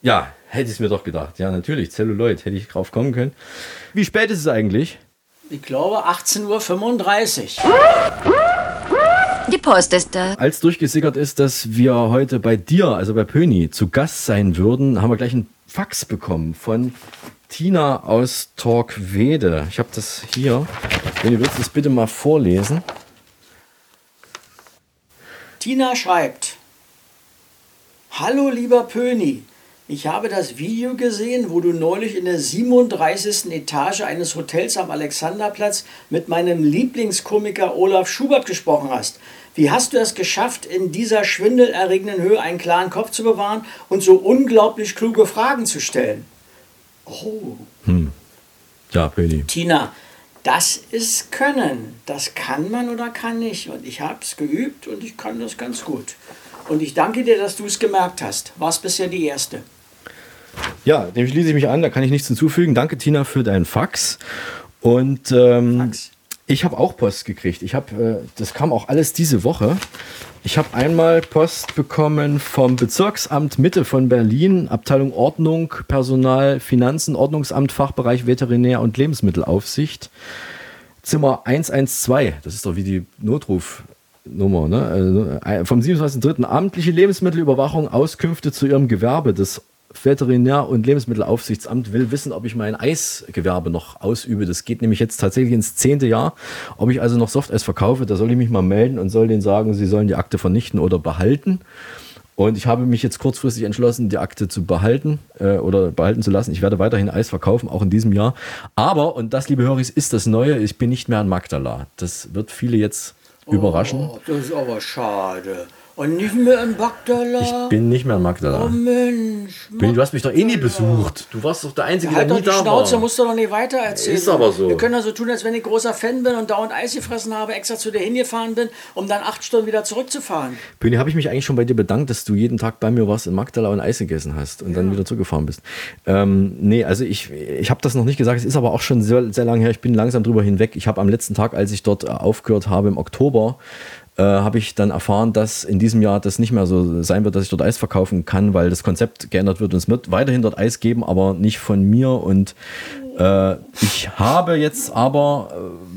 Ja, hätte ich es mir doch gedacht. Ja, natürlich, Celluloid, hätte ich drauf kommen können. Wie spät ist es eigentlich? Ich glaube 18.35 Uhr. Die Post ist da. Als durchgesickert ist, dass wir heute bei dir, also bei Pöni, zu Gast sein würden, haben wir gleich einen Fax bekommen von Tina aus Torquede. Ich habe das hier. Würdest du das bitte mal vorlesen? Tina schreibt: Hallo lieber Pöni, ich habe das Video gesehen, wo du neulich in der 37. Etage eines Hotels am Alexanderplatz mit meinem Lieblingskomiker Olaf Schubert gesprochen hast. Wie hast du es geschafft, in dieser schwindelerregenden Höhe einen klaren Kopf zu bewahren und so unglaublich kluge Fragen zu stellen? Oh. Hm. Ja, Pöni. Tina, das ist Können. Das kann man oder kann nicht. Und ich habe es geübt und ich kann das ganz gut. Und ich danke dir, dass du es gemerkt hast. Warst bisher die Erste. Ja, dem schließe ich mich an, da kann ich nichts hinzufügen. Danke, Tina, für deinen Fax. Und ähm, ich habe auch Post gekriegt. Ich habe, äh, das kam auch alles diese Woche. Ich habe einmal Post bekommen vom Bezirksamt Mitte von Berlin, Abteilung Ordnung, Personal, Finanzen, Ordnungsamt, Fachbereich Veterinär und Lebensmittelaufsicht. Zimmer 112, das ist doch wie die Notrufnummer, ne? Also, vom 27.03. amtliche Lebensmittelüberwachung, Auskünfte zu ihrem Gewerbe. Das Veterinär- und Lebensmittelaufsichtsamt will wissen, ob ich mein Eisgewerbe noch ausübe. Das geht nämlich jetzt tatsächlich ins zehnte Jahr. Ob ich also noch Softeis verkaufe, da soll ich mich mal melden und soll denen sagen, sie sollen die Akte vernichten oder behalten. Und ich habe mich jetzt kurzfristig entschlossen, die Akte zu behalten äh, oder behalten zu lassen. Ich werde weiterhin Eis verkaufen, auch in diesem Jahr. Aber, und das, liebe Höris, ist das Neue, ich bin nicht mehr an Magdala. Das wird viele jetzt überraschen. Oh, das ist aber schade. Und nicht mehr in Bagdala. Ich bin nicht mehr in Magdala. Oh Mensch. Bin, du hast mich doch eh nie besucht. Du warst doch der Einzige, halt der nie da Schnauze, war. musst du doch nicht weiter erzählen. Ist aber so. Wir können ja so tun, als wenn ich großer Fan bin und dauernd Eis gefressen habe, extra zu dir hingefahren bin, um dann acht Stunden wieder zurückzufahren. Pöni, habe ich mich eigentlich schon bei dir bedankt, dass du jeden Tag bei mir warst in Magdala und Eis gegessen hast und dann wieder zurückgefahren bist. Ähm, nee, also ich, ich habe das noch nicht gesagt, es ist aber auch schon sehr, sehr lange her. Ich bin langsam drüber hinweg. Ich habe am letzten Tag, als ich dort äh, aufgehört habe im Oktober, äh, habe ich dann erfahren, dass in diesem Jahr das nicht mehr so sein wird, dass ich dort Eis verkaufen kann, weil das Konzept geändert wird und es wird weiterhin dort Eis geben, aber nicht von mir. Und äh, ich habe jetzt aber,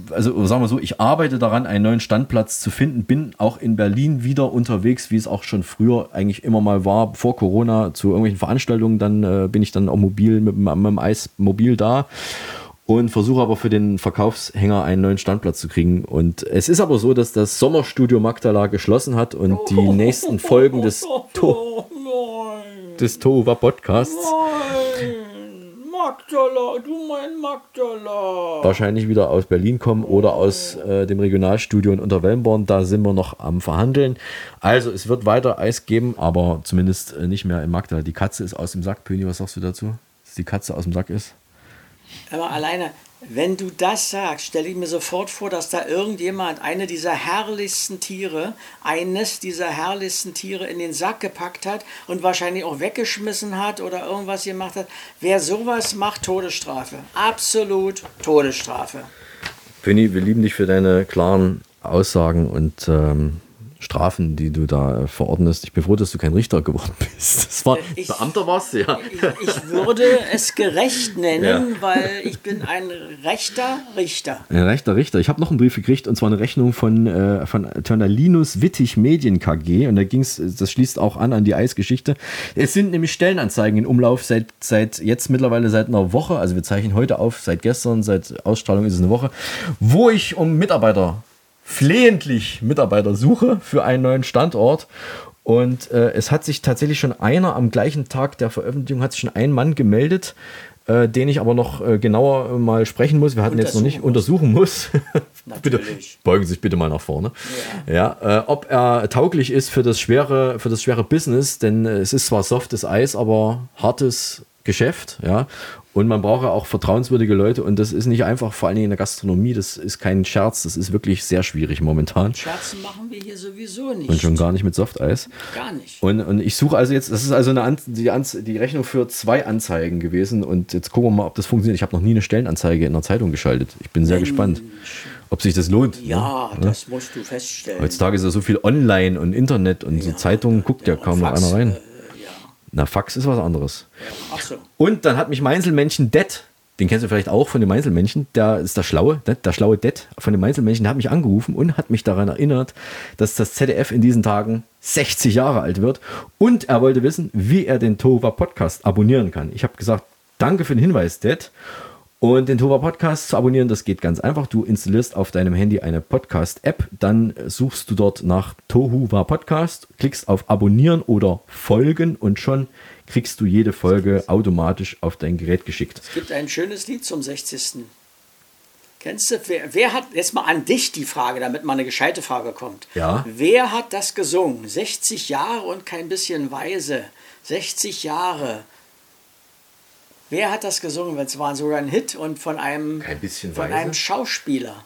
äh, also sagen wir so, ich arbeite daran, einen neuen Standplatz zu finden, bin auch in Berlin wieder unterwegs, wie es auch schon früher eigentlich immer mal war, vor Corona zu irgendwelchen Veranstaltungen, dann äh, bin ich dann auch mobil mit, mit dem Eis mobil da und versuche aber für den Verkaufshänger einen neuen Standplatz zu kriegen. Und es ist aber so, dass das Sommerstudio Magdala geschlossen hat und die nächsten Folgen des, to des Tova Podcasts Magdala, du mein Magdala. wahrscheinlich wieder aus Berlin kommen oder aus äh, dem Regionalstudio in Unterwellenborn. Da sind wir noch am Verhandeln. Also es wird weiter Eis geben, aber zumindest äh, nicht mehr in Magdala. Die Katze ist aus dem Sack. Pöni, was sagst du dazu? Dass die Katze aus dem Sack ist? Aber alleine, wenn du das sagst, stelle ich mir sofort vor, dass da irgendjemand eine dieser herrlichsten Tiere, eines dieser herrlichsten Tiere in den Sack gepackt hat und wahrscheinlich auch weggeschmissen hat oder irgendwas gemacht hat. Wer sowas macht, Todesstrafe. Absolut Todesstrafe. Pöni, wir lieben dich für deine klaren Aussagen und ähm, Strafen, die du da äh, verordnest. Ich bin froh, dass du kein Richter geworden bist. Das war, Ich- Beamter warst du, ja. Ich würde es gerecht nennen, Ja. weil ich bin ein rechter Richter. Ein rechter Richter. Ich habe noch einen Brief gekriegt und zwar eine Rechnung von, äh, von Törner-Linus Wittig Medien KG und da ging es, das schließt auch an an die Eisgeschichte. Es sind nämlich Stellenanzeigen in Umlauf seit, seit jetzt mittlerweile seit einer Woche, also wir zeichnen heute auf, seit gestern, seit Ausstrahlung ist es eine Woche, wo ich um Mitarbeiter flehentlich Mitarbeiter suche für einen neuen Standort. Und äh, es hat sich tatsächlich schon einer am gleichen Tag der Veröffentlichung, hat sich schon ein Mann gemeldet, äh, den ich aber noch äh, genauer mal sprechen muss. Wir hatten jetzt noch nicht untersuchen muss. bitte, beugen Sie sich bitte mal nach vorne. Ja, äh, ob er tauglich ist für das schwere, für das schwere Business, denn äh, es ist zwar softes Eis, aber hartes Geschäft, ja. Und man braucht ja auch vertrauenswürdige Leute und das ist nicht einfach, vor allen Dingen in der Gastronomie, das ist kein Scherz, das ist wirklich sehr schwierig momentan. Scherzen machen wir hier sowieso nicht. Und schon gar nicht mit Softeis. Gar nicht. Und, und ich suche also jetzt, das ist also eine An die, An die Rechnung für zwei Anzeigen gewesen und jetzt gucken wir mal, ob das funktioniert. Ich habe noch nie eine Stellenanzeige in der Zeitung geschaltet. Ich bin sehr Mensch. gespannt, ob sich das lohnt. Ja, ne? das musst du feststellen. Heutzutage ist ja so viel online und Internet und so Zeitungen guckt ja, kaum noch einer rein. äh, Na, Fax ist was anderes. Ach so. Und dann hat mich Meinzelmännchen Det, den kennst du vielleicht auch von den Meinzelmännchen, der ist der Schlaue, ne? der schlaue Det von den Meinzelmännchen, der hat mich angerufen und hat mich daran erinnert, dass das ZDF in diesen Tagen 60 Jahre alt wird und er wollte wissen, wie er den Tova Podcast abonnieren kann. Ich habe gesagt, danke für den Hinweis, Det. Und den Tova Podcast zu abonnieren, das geht ganz einfach. Du installierst auf deinem Handy eine Podcast-App, dann suchst du dort nach Tohuwa Podcast, klickst auf Abonnieren oder Folgen und schon kriegst du jede Folge automatisch auf dein Gerät geschickt. Es gibt ein schönes Lied zum 60. Kennst du, wer, wer hat, jetzt mal an dich die Frage, damit mal eine gescheite Frage kommt. Ja. Wer hat das gesungen? 60 Jahre und kein bisschen weise. 60 Jahre. Wer hat das gesungen? Es war sogar ein Hit und von einem, Kein bisschen von weise? einem Schauspieler.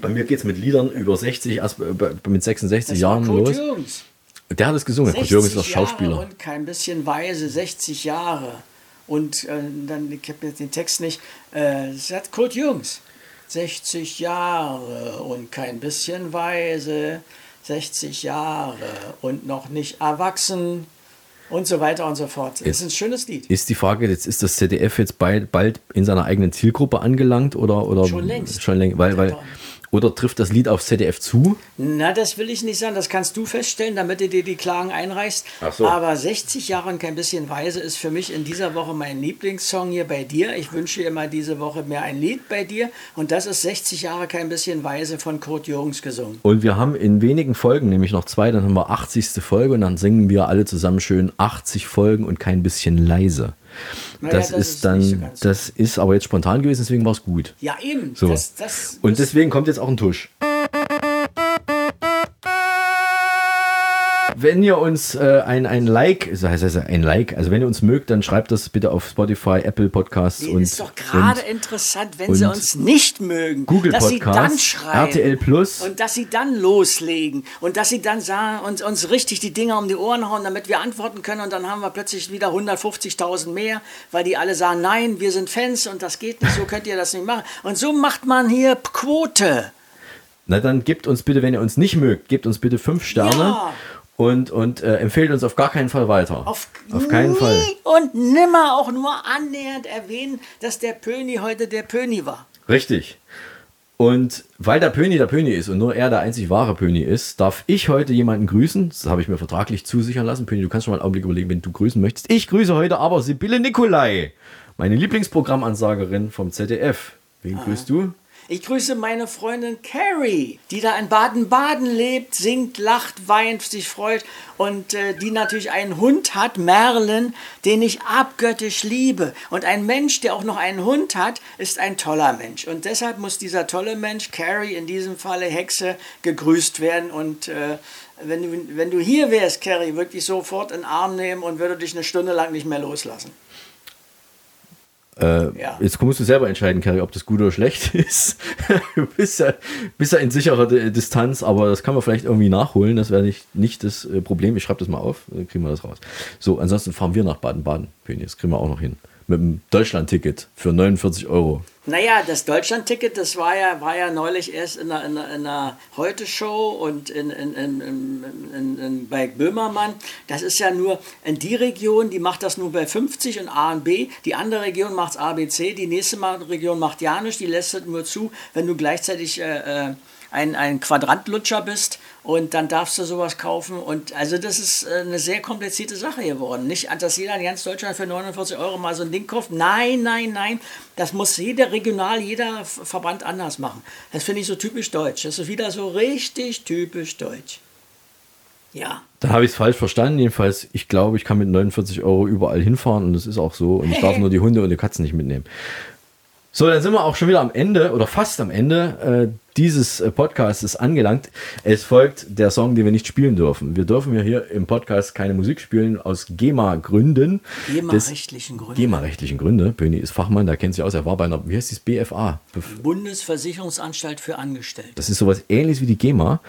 Bei mir geht es mit Liedern über 60, erst bei- bei- mit 66 Das war Jahren Kurt los. Jürgens. Der hat es gesungen. Kurt 60 Jürgens ist doch Jahre Schauspieler. Und kein bisschen weise, 60 Jahre. Und äh, dann, ich habe jetzt den Text nicht, äh, es hat Kurt Jürgens. 60 Jahre und kein bisschen weise, 60 Jahre und noch nicht erwachsen und so weiter und so fort. Das ist ein schönes Lied. Ist die Frage, jetzt ist das ZDF jetzt bald, bald in seiner eigenen Zielgruppe angelangt oder, oder Schon längst. Schon längst, weil, weil, oder trifft das Lied auf ZDF zu? Na, das will ich nicht sagen, das kannst du feststellen, damit du dir die Klagen einreichst. Ach so. Aber 60 Jahre und kein bisschen weise ist für mich in dieser Woche mein Lieblingssong hier bei dir. Ich wünsche dir mal diese Woche mehr ein Lied bei dir. Und das ist 60 Jahre kein bisschen weise von Kurt Jürgens gesungen. Und wir haben in wenigen Folgen, nämlich noch zwei, dann haben wir 80. Folge und dann singen wir alle zusammen schön 80 Folgen und kein bisschen leise. Naja, das, das ist ist dann, so. das ist aber jetzt spontan gewesen, deswegen war es gut. Ja, eben. So. Das, das, und deswegen kommt jetzt auch ein Tusch. Wenn ihr uns äh, ein, ein Like, das heißt ein Like, also wenn ihr uns mögt, dann schreibt das bitte auf Spotify, Apple Podcasts und, ist doch gerade interessant, wenn sie uns nicht mögen, Google dass sie dann schreiben RTL Plus. und dass sie dann loslegen und dass sie dann sagen, uns, uns richtig die Dinger um die Ohren hauen, damit wir antworten können und dann haben wir plötzlich wieder 150.000 mehr, weil die alle sagen, nein, wir sind Fans und das geht nicht, so könnt ihr das nicht machen. Und so macht man hier Quote. Na dann gebt uns bitte, wenn ihr uns nicht mögt, gebt uns bitte fünf Sterne Ja. Und, und äh, empfehlt uns auf gar keinen Fall weiter. Auf, auf keinen Fall. und nimmer auch nur annähernd erwähnen, dass der Pöni heute der Pöni war. Richtig. Und weil der Pöni der Pöni ist und nur er der einzig wahre Pöni ist, darf ich heute jemanden grüßen. Das habe ich mir vertraglich zusichern lassen. Pöni, du kannst schon mal einen Augenblick überlegen, wenn du grüßen möchtest. Ich grüße heute aber Sibylle Nikolai, meine Lieblingsprogrammansagerin vom ZDF. Wen grüßt du? Ich grüße meine Freundin Carrie, die da in Baden-Baden lebt, singt, lacht, weint, sich freut und äh, die natürlich einen Hund hat, Merlin, den ich abgöttisch liebe. Und ein Mensch, der auch noch einen Hund hat, ist ein toller Mensch. Und deshalb muss dieser tolle Mensch, Carrie, in diesem Falle Hexe, gegrüßt werden. Und äh, wenn, du, wenn du hier wärst, Carrie, wirklich sofort in den Arm nehmen und würde dich eine Stunde lang nicht mehr loslassen. Äh, Ja. Jetzt musst du selber entscheiden, Kerry, ob das gut oder schlecht ist. du bist ja, bist ja in sicherer Di- Distanz, aber das kann man vielleicht irgendwie nachholen. Das wäre nicht, nicht das äh, Problem. Ich schreibe das mal auf, dann kriegen wir das raus. So, ansonsten fahren wir nach Baden-Baden. Das kriegen wir auch noch hin. Mit dem Deutschland-Ticket für 49 Euro. Naja, das Deutschland-Ticket, das war ja, war ja neulich erst in der, in der, in der Heute-Show und in, in, in, bei Böhmermann. Das ist ja nur in die Region, die macht das nur bei 50 und A und B. Die andere Region macht ABC, die nächste Region macht ja die lässt es nur zu, wenn du gleichzeitig äh, äh, ein, ein Quadrantlutscher bist und dann darfst du sowas kaufen. Und also das ist äh, eine sehr komplizierte Sache geworden. Nicht, dass jeder in ganz Deutschland für 49 Euro mal so ein Ding kauft. Nein, nein, nein. Das muss jeder regional, jeder Verband anders machen. Das finde ich so typisch deutsch. Das ist wieder so richtig typisch deutsch. Ja. Da habe ich es falsch verstanden. Jedenfalls, ich glaube, ich kann mit 49 Euro überall hinfahren und das ist auch so. Und ich darf nur die Hunde und die Katzen nicht mitnehmen. So, dann sind wir auch schon wieder am Ende oder fast am Ende äh, dieses äh, Podcasts angelangt. Es folgt der Song, den wir nicht spielen dürfen. Wir dürfen ja hier im Podcast keine Musik spielen aus GEMA-Gründen. GEMA-rechtlichen Gründen. GEMA-rechtlichen Gründe. Böni ist Fachmann, da kennt sich aus. Er war bei einer, wie heißt das, BFA? Bundesversicherungsanstalt für Angestellte. Das ist sowas ähnliches wie die GEMA,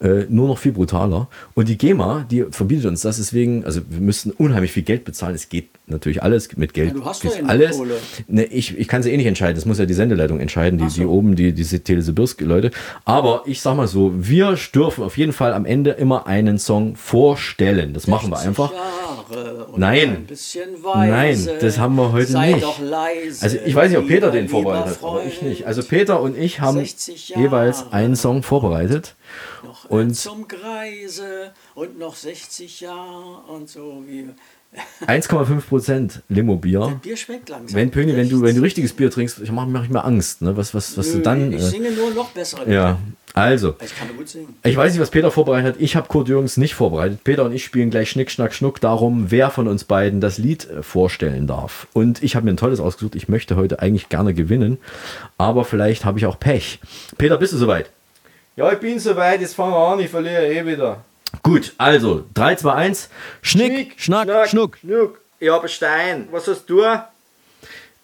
äh, nur noch viel brutaler. Und die GEMA, die verbietet uns das deswegen, also wir müssten unheimlich viel Geld bezahlen. Es geht natürlich alles mit Geld. Ja, du hast ja alles. Kohle. Ne, ich ich kann sie eh nicht entscheiden. Das muss ja die Sendeleitung entscheiden, die, die oben, die, diese Telesibirsk-Leute. Aber ich sag mal so, wir dürfen auf jeden Fall am Ende immer einen Song vorstellen. Das machen wir einfach. Nein. Nein, das haben wir heute Sei nicht. doch leise. Also ich weiß nicht, ob Peter den vorbereitet hat, aber ich nicht. Also Peter und ich haben 60 Jahre. jeweils einen Song vorbereitet. Und zum Greise und noch 60 Jahre und so wie. 1,5 Prozent Limo-Bier. Bier schmeckt langsam. Wenn Pöni, wenn du, wenn du richtiges Bier trinkst, ich mache mach ich mir Angst, ne? Was, was, was du Nö, dann. Ich äh, singe nur noch bessere ja, also. Ich kann gut singen. Ich weiß nicht, was Peter vorbereitet hat. Ich habe Kurt Jürgens nicht vorbereitet. Peter und ich spielen gleich Schnick, Schnack, Schnuck darum, wer von uns beiden das Lied äh, vorstellen darf. Und ich habe mir ein tolles ausgesucht. Ich möchte heute eigentlich gerne gewinnen, aber vielleicht habe ich auch Pech. Peter, bist du soweit? Ja, ich bin soweit, jetzt fangen wir an, ich verliere eh wieder. Gut, also 3, 2, 1. Schnick, Schnack, Schnuck. Schnuck. Ich habe einen Stein. Was hast du?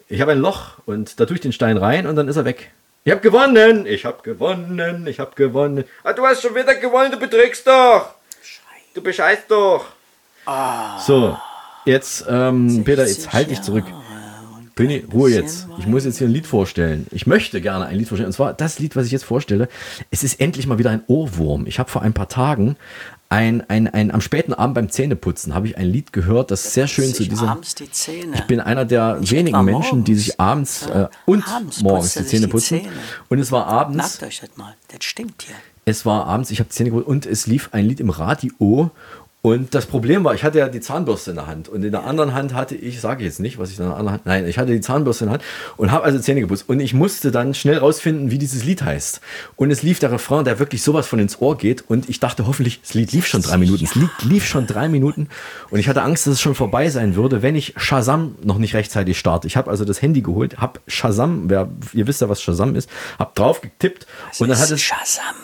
Ich habe ein Loch und da tue ich den Stein rein und dann ist er weg. Ich habe gewonnen, ich habe gewonnen, ich habe gewonnen. Ah, du hast schon wieder gewonnen, du betrügst doch. Du bescheißt doch. So, jetzt, ähm, Peter, jetzt halt dich zurück. Pöni, Ruhe jetzt. Ich muss jetzt hier ein Lied vorstellen. Ich möchte gerne ein Lied vorstellen. Und zwar das Lied, was ich jetzt vorstelle. Es ist endlich mal wieder ein Ohrwurm. Ich habe vor ein paar Tagen ein, ein, ein, am späten Abend beim Zähneputzen habe ich ein Lied gehört, das sehr schön zu dieser. die. Ich bin einer der Nicht wenigen Menschen, die sich abends äh, und Abends morgens die Zähne die putzen. Zähne. Und es war abends. Merkt euch das mal, das stinkt hier. Es war abends, ich habe Zähne geputzt und es lief ein Lied im Radio. Und das Problem war, ich hatte ja die Zahnbürste in der Hand. Und in der anderen Hand hatte ich, sage ich jetzt nicht, was ich in der anderen Hand, nein, ich hatte die Zahnbürste in der Hand und habe also Zähne geputzt. Und ich musste dann schnell rausfinden, wie dieses Lied heißt. Und es lief der Refrain, der wirklich sowas von ins Ohr geht. Und ich dachte hoffentlich, das Lied lief schon drei Minuten, das Lied lief schon drei Minuten. Und ich hatte Angst, dass es schon vorbei sein würde, wenn ich Shazam noch nicht rechtzeitig starte. Ich habe also das Handy geholt, habe Shazam, wer, ihr wisst ja, was Shazam ist, habe drauf getippt. Und dann hat es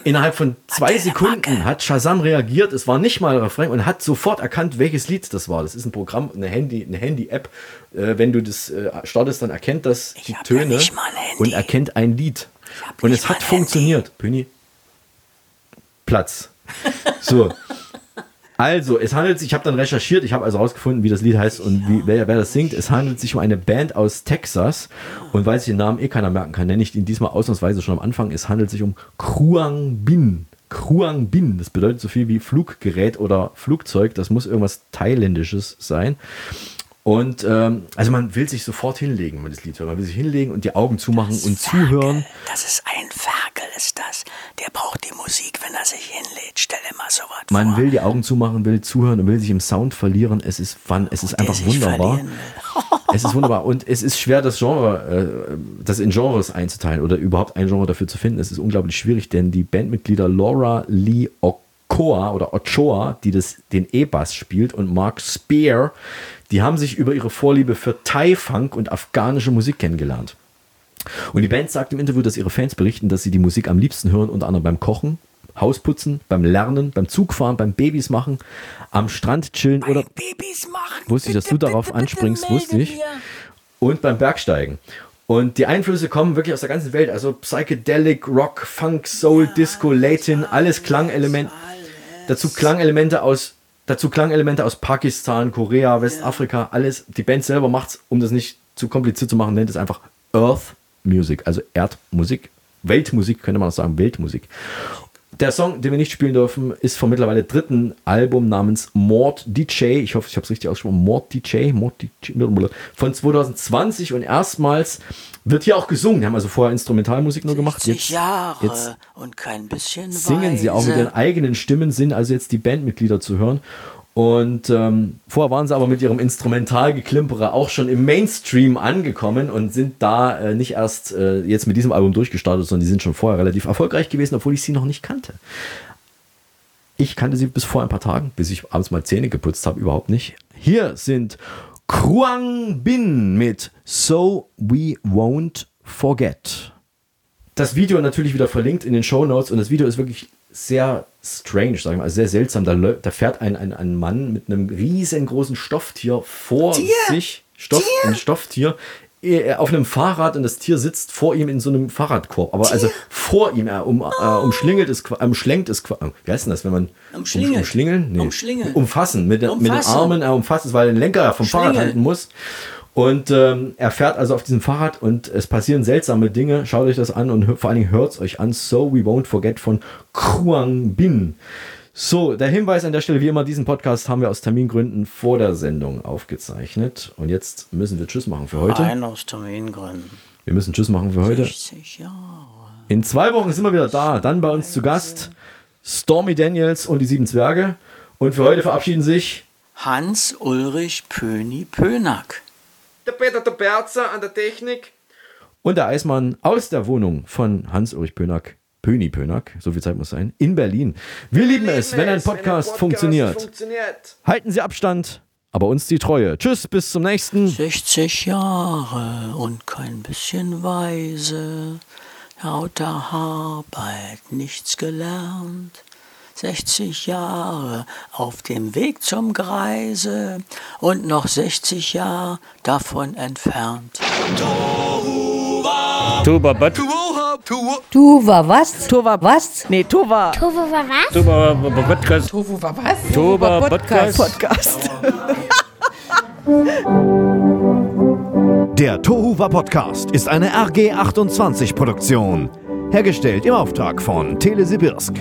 innerhalb von zwei Sekunden hat Shazam reagiert. Es war nicht mal Refrain. Und hat sofort erkannt, welches Lied das war. Das ist ein Programm, eine Handy, eine Handy-App. Äh, wenn du das äh, startest, dann erkennt das die Töne und erkennt ein Lied. Und es hat funktioniert. Pöni, Platz. So. Also, es handelt sich, ich habe dann recherchiert, ich habe also herausgefunden, wie das Lied heißt und wie, wer, wer das singt. Es handelt sich um eine Band aus Texas und weil sich den Namen eh keiner merken kann, nenne ich ihn diesmal ausnahmsweise schon am Anfang. Es handelt sich um Kruang Bin. Kruang Bin, das bedeutet so viel wie Fluggerät oder Flugzeug. Das muss irgendwas Thailändisches sein. Und ähm, also man will sich sofort hinlegen, wenn man das Lied hört. Man will sich hinlegen und die Augen zumachen und zuhören. Das ist ein Ferkel, ist das. Der braucht die Musik, wenn er sich hinlädt. Stell dir mal sowas Man will die Augen zumachen, will zuhören und will sich im Sound verlieren. Es ist fun, es ist einfach sich wunderbar. Es ist wunderbar und es ist schwer, das Genre, äh, das in Genres einzuteilen oder überhaupt ein Genre dafür zu finden. Es ist unglaublich schwierig, denn die Bandmitglieder Laura Lee Ochoa oder Ochoa, die das, den E-Bass spielt, und Mark Spear, die haben sich über ihre Vorliebe für Thai-Funk und afghanische Musik kennengelernt. Und die Band sagt im Interview, dass ihre Fans berichten, dass sie die Musik am liebsten hören, unter anderem beim Kochen, Hausputzen, beim Lernen, beim Zugfahren, beim Babys machen, am Strand chillen oder. Babys machen. Wusste ich, dass du darauf anspringst, wusste ich. Und beim Bergsteigen. Und die Einflüsse kommen wirklich aus der ganzen Welt. Also Psychedelic, Rock, Funk, Soul, Disco, Latin, alles Klangelemente. Dazu Klangelemente aus. Dazu Klangelemente aus Pakistan, Korea, Westafrika, alles. Die Band selber macht es, um das nicht zu kompliziert zu machen, nennt es einfach Earth Music, also Erdmusik, Weltmusik, könnte man auch sagen, Weltmusik. Der Song, den wir nicht spielen dürfen, ist vom mittlerweile dritten Album namens Mord DJ. Ich hoffe, ich habe es richtig ausgesprochen. Mord DJ, Mord DJ von 2020 und erstmals wird hier auch gesungen. Die haben also vorher Instrumentalmusik nur gemacht. Jetzt, Jahre jetzt und kein bisschen singen sie auch mit ihren eigenen Stimmen, sind also jetzt die Bandmitglieder zu hören. Und ähm, vorher waren sie aber mit ihrem Instrumentalgeklimperer auch schon im Mainstream angekommen und sind da äh, nicht erst äh, jetzt mit diesem Album durchgestartet, sondern die sind schon vorher relativ erfolgreich gewesen, obwohl ich sie noch nicht kannte. Ich kannte sie bis vor ein paar Tagen, bis ich abends mal Zähne geputzt habe, überhaupt nicht. Hier sind Kruang Bin mit So We Won't Forget. Das Video natürlich wieder verlinkt in den Show Notes und das Video ist wirklich sehr strange, sagen wir, also sehr seltsam. Da, da fährt ein, ein, ein Mann mit einem riesengroßen Stofftier vor Tier? sich, Stoff, Tier? ein Stofftier, äh, auf einem Fahrrad und das Tier sitzt vor ihm in so einem Fahrradkorb. Aber also vor ihm, er um, äh, umschlingelt es, qua- umschlenkt es, wie heißt denn das, wenn man Umschlingelt. Um, umschlingeln? Nee. Umschlingeln. Umfassen, mit, den- mit den Umfassen. Armen, er umfasst es, weil er den Lenker ja vom Fahrrad Umschlingeln. halten muss. Und ähm, er fährt also auf diesem Fahrrad und es passieren seltsame Dinge. Schaut euch das an und vor allen Dingen hört es euch an. So We Won't Forget von Kruang Bin. So, der Hinweis an der Stelle, wie immer, diesen Podcast haben wir aus Termingründen vor der Sendung aufgezeichnet. Und jetzt müssen wir Tschüss machen für heute. Rein aus Termingründen. Wir müssen Tschüss machen für heute. 60 Jahre. In zwei Wochen sind wir wieder da. Dann bei uns zu Gast Stormy Daniels und die sieben Zwerge. Und für heute verabschieden sich Hans-Ulrich Pöni-Pönack. Der Peter der Berzer an der Technik. und der Eismann aus der Wohnung von Hans-Ulrich Pönack. Pöni Pönack, so viel Zeit muss sein, in Berlin. Wir lieben es, wenn ein Podcast, funktioniert. funktioniert. Halten Sie Abstand, aber uns die Treue. Tschüss, bis zum nächsten. 60 Jahre und kein bisschen weise, lauter Arbeit, nichts gelernt. 60 Jahre auf dem Weg zum Greise und noch 60 Jahre davon entfernt. Tuba, Tuva was? Tuva was? Nee, Tuva. War was? Tuba Podcast. Tuva was? Tuba Podcast. Podcast. Der Tohuwa Podcast ist eine RG28 Produktion. Hergestellt im Auftrag von Telesibirsk.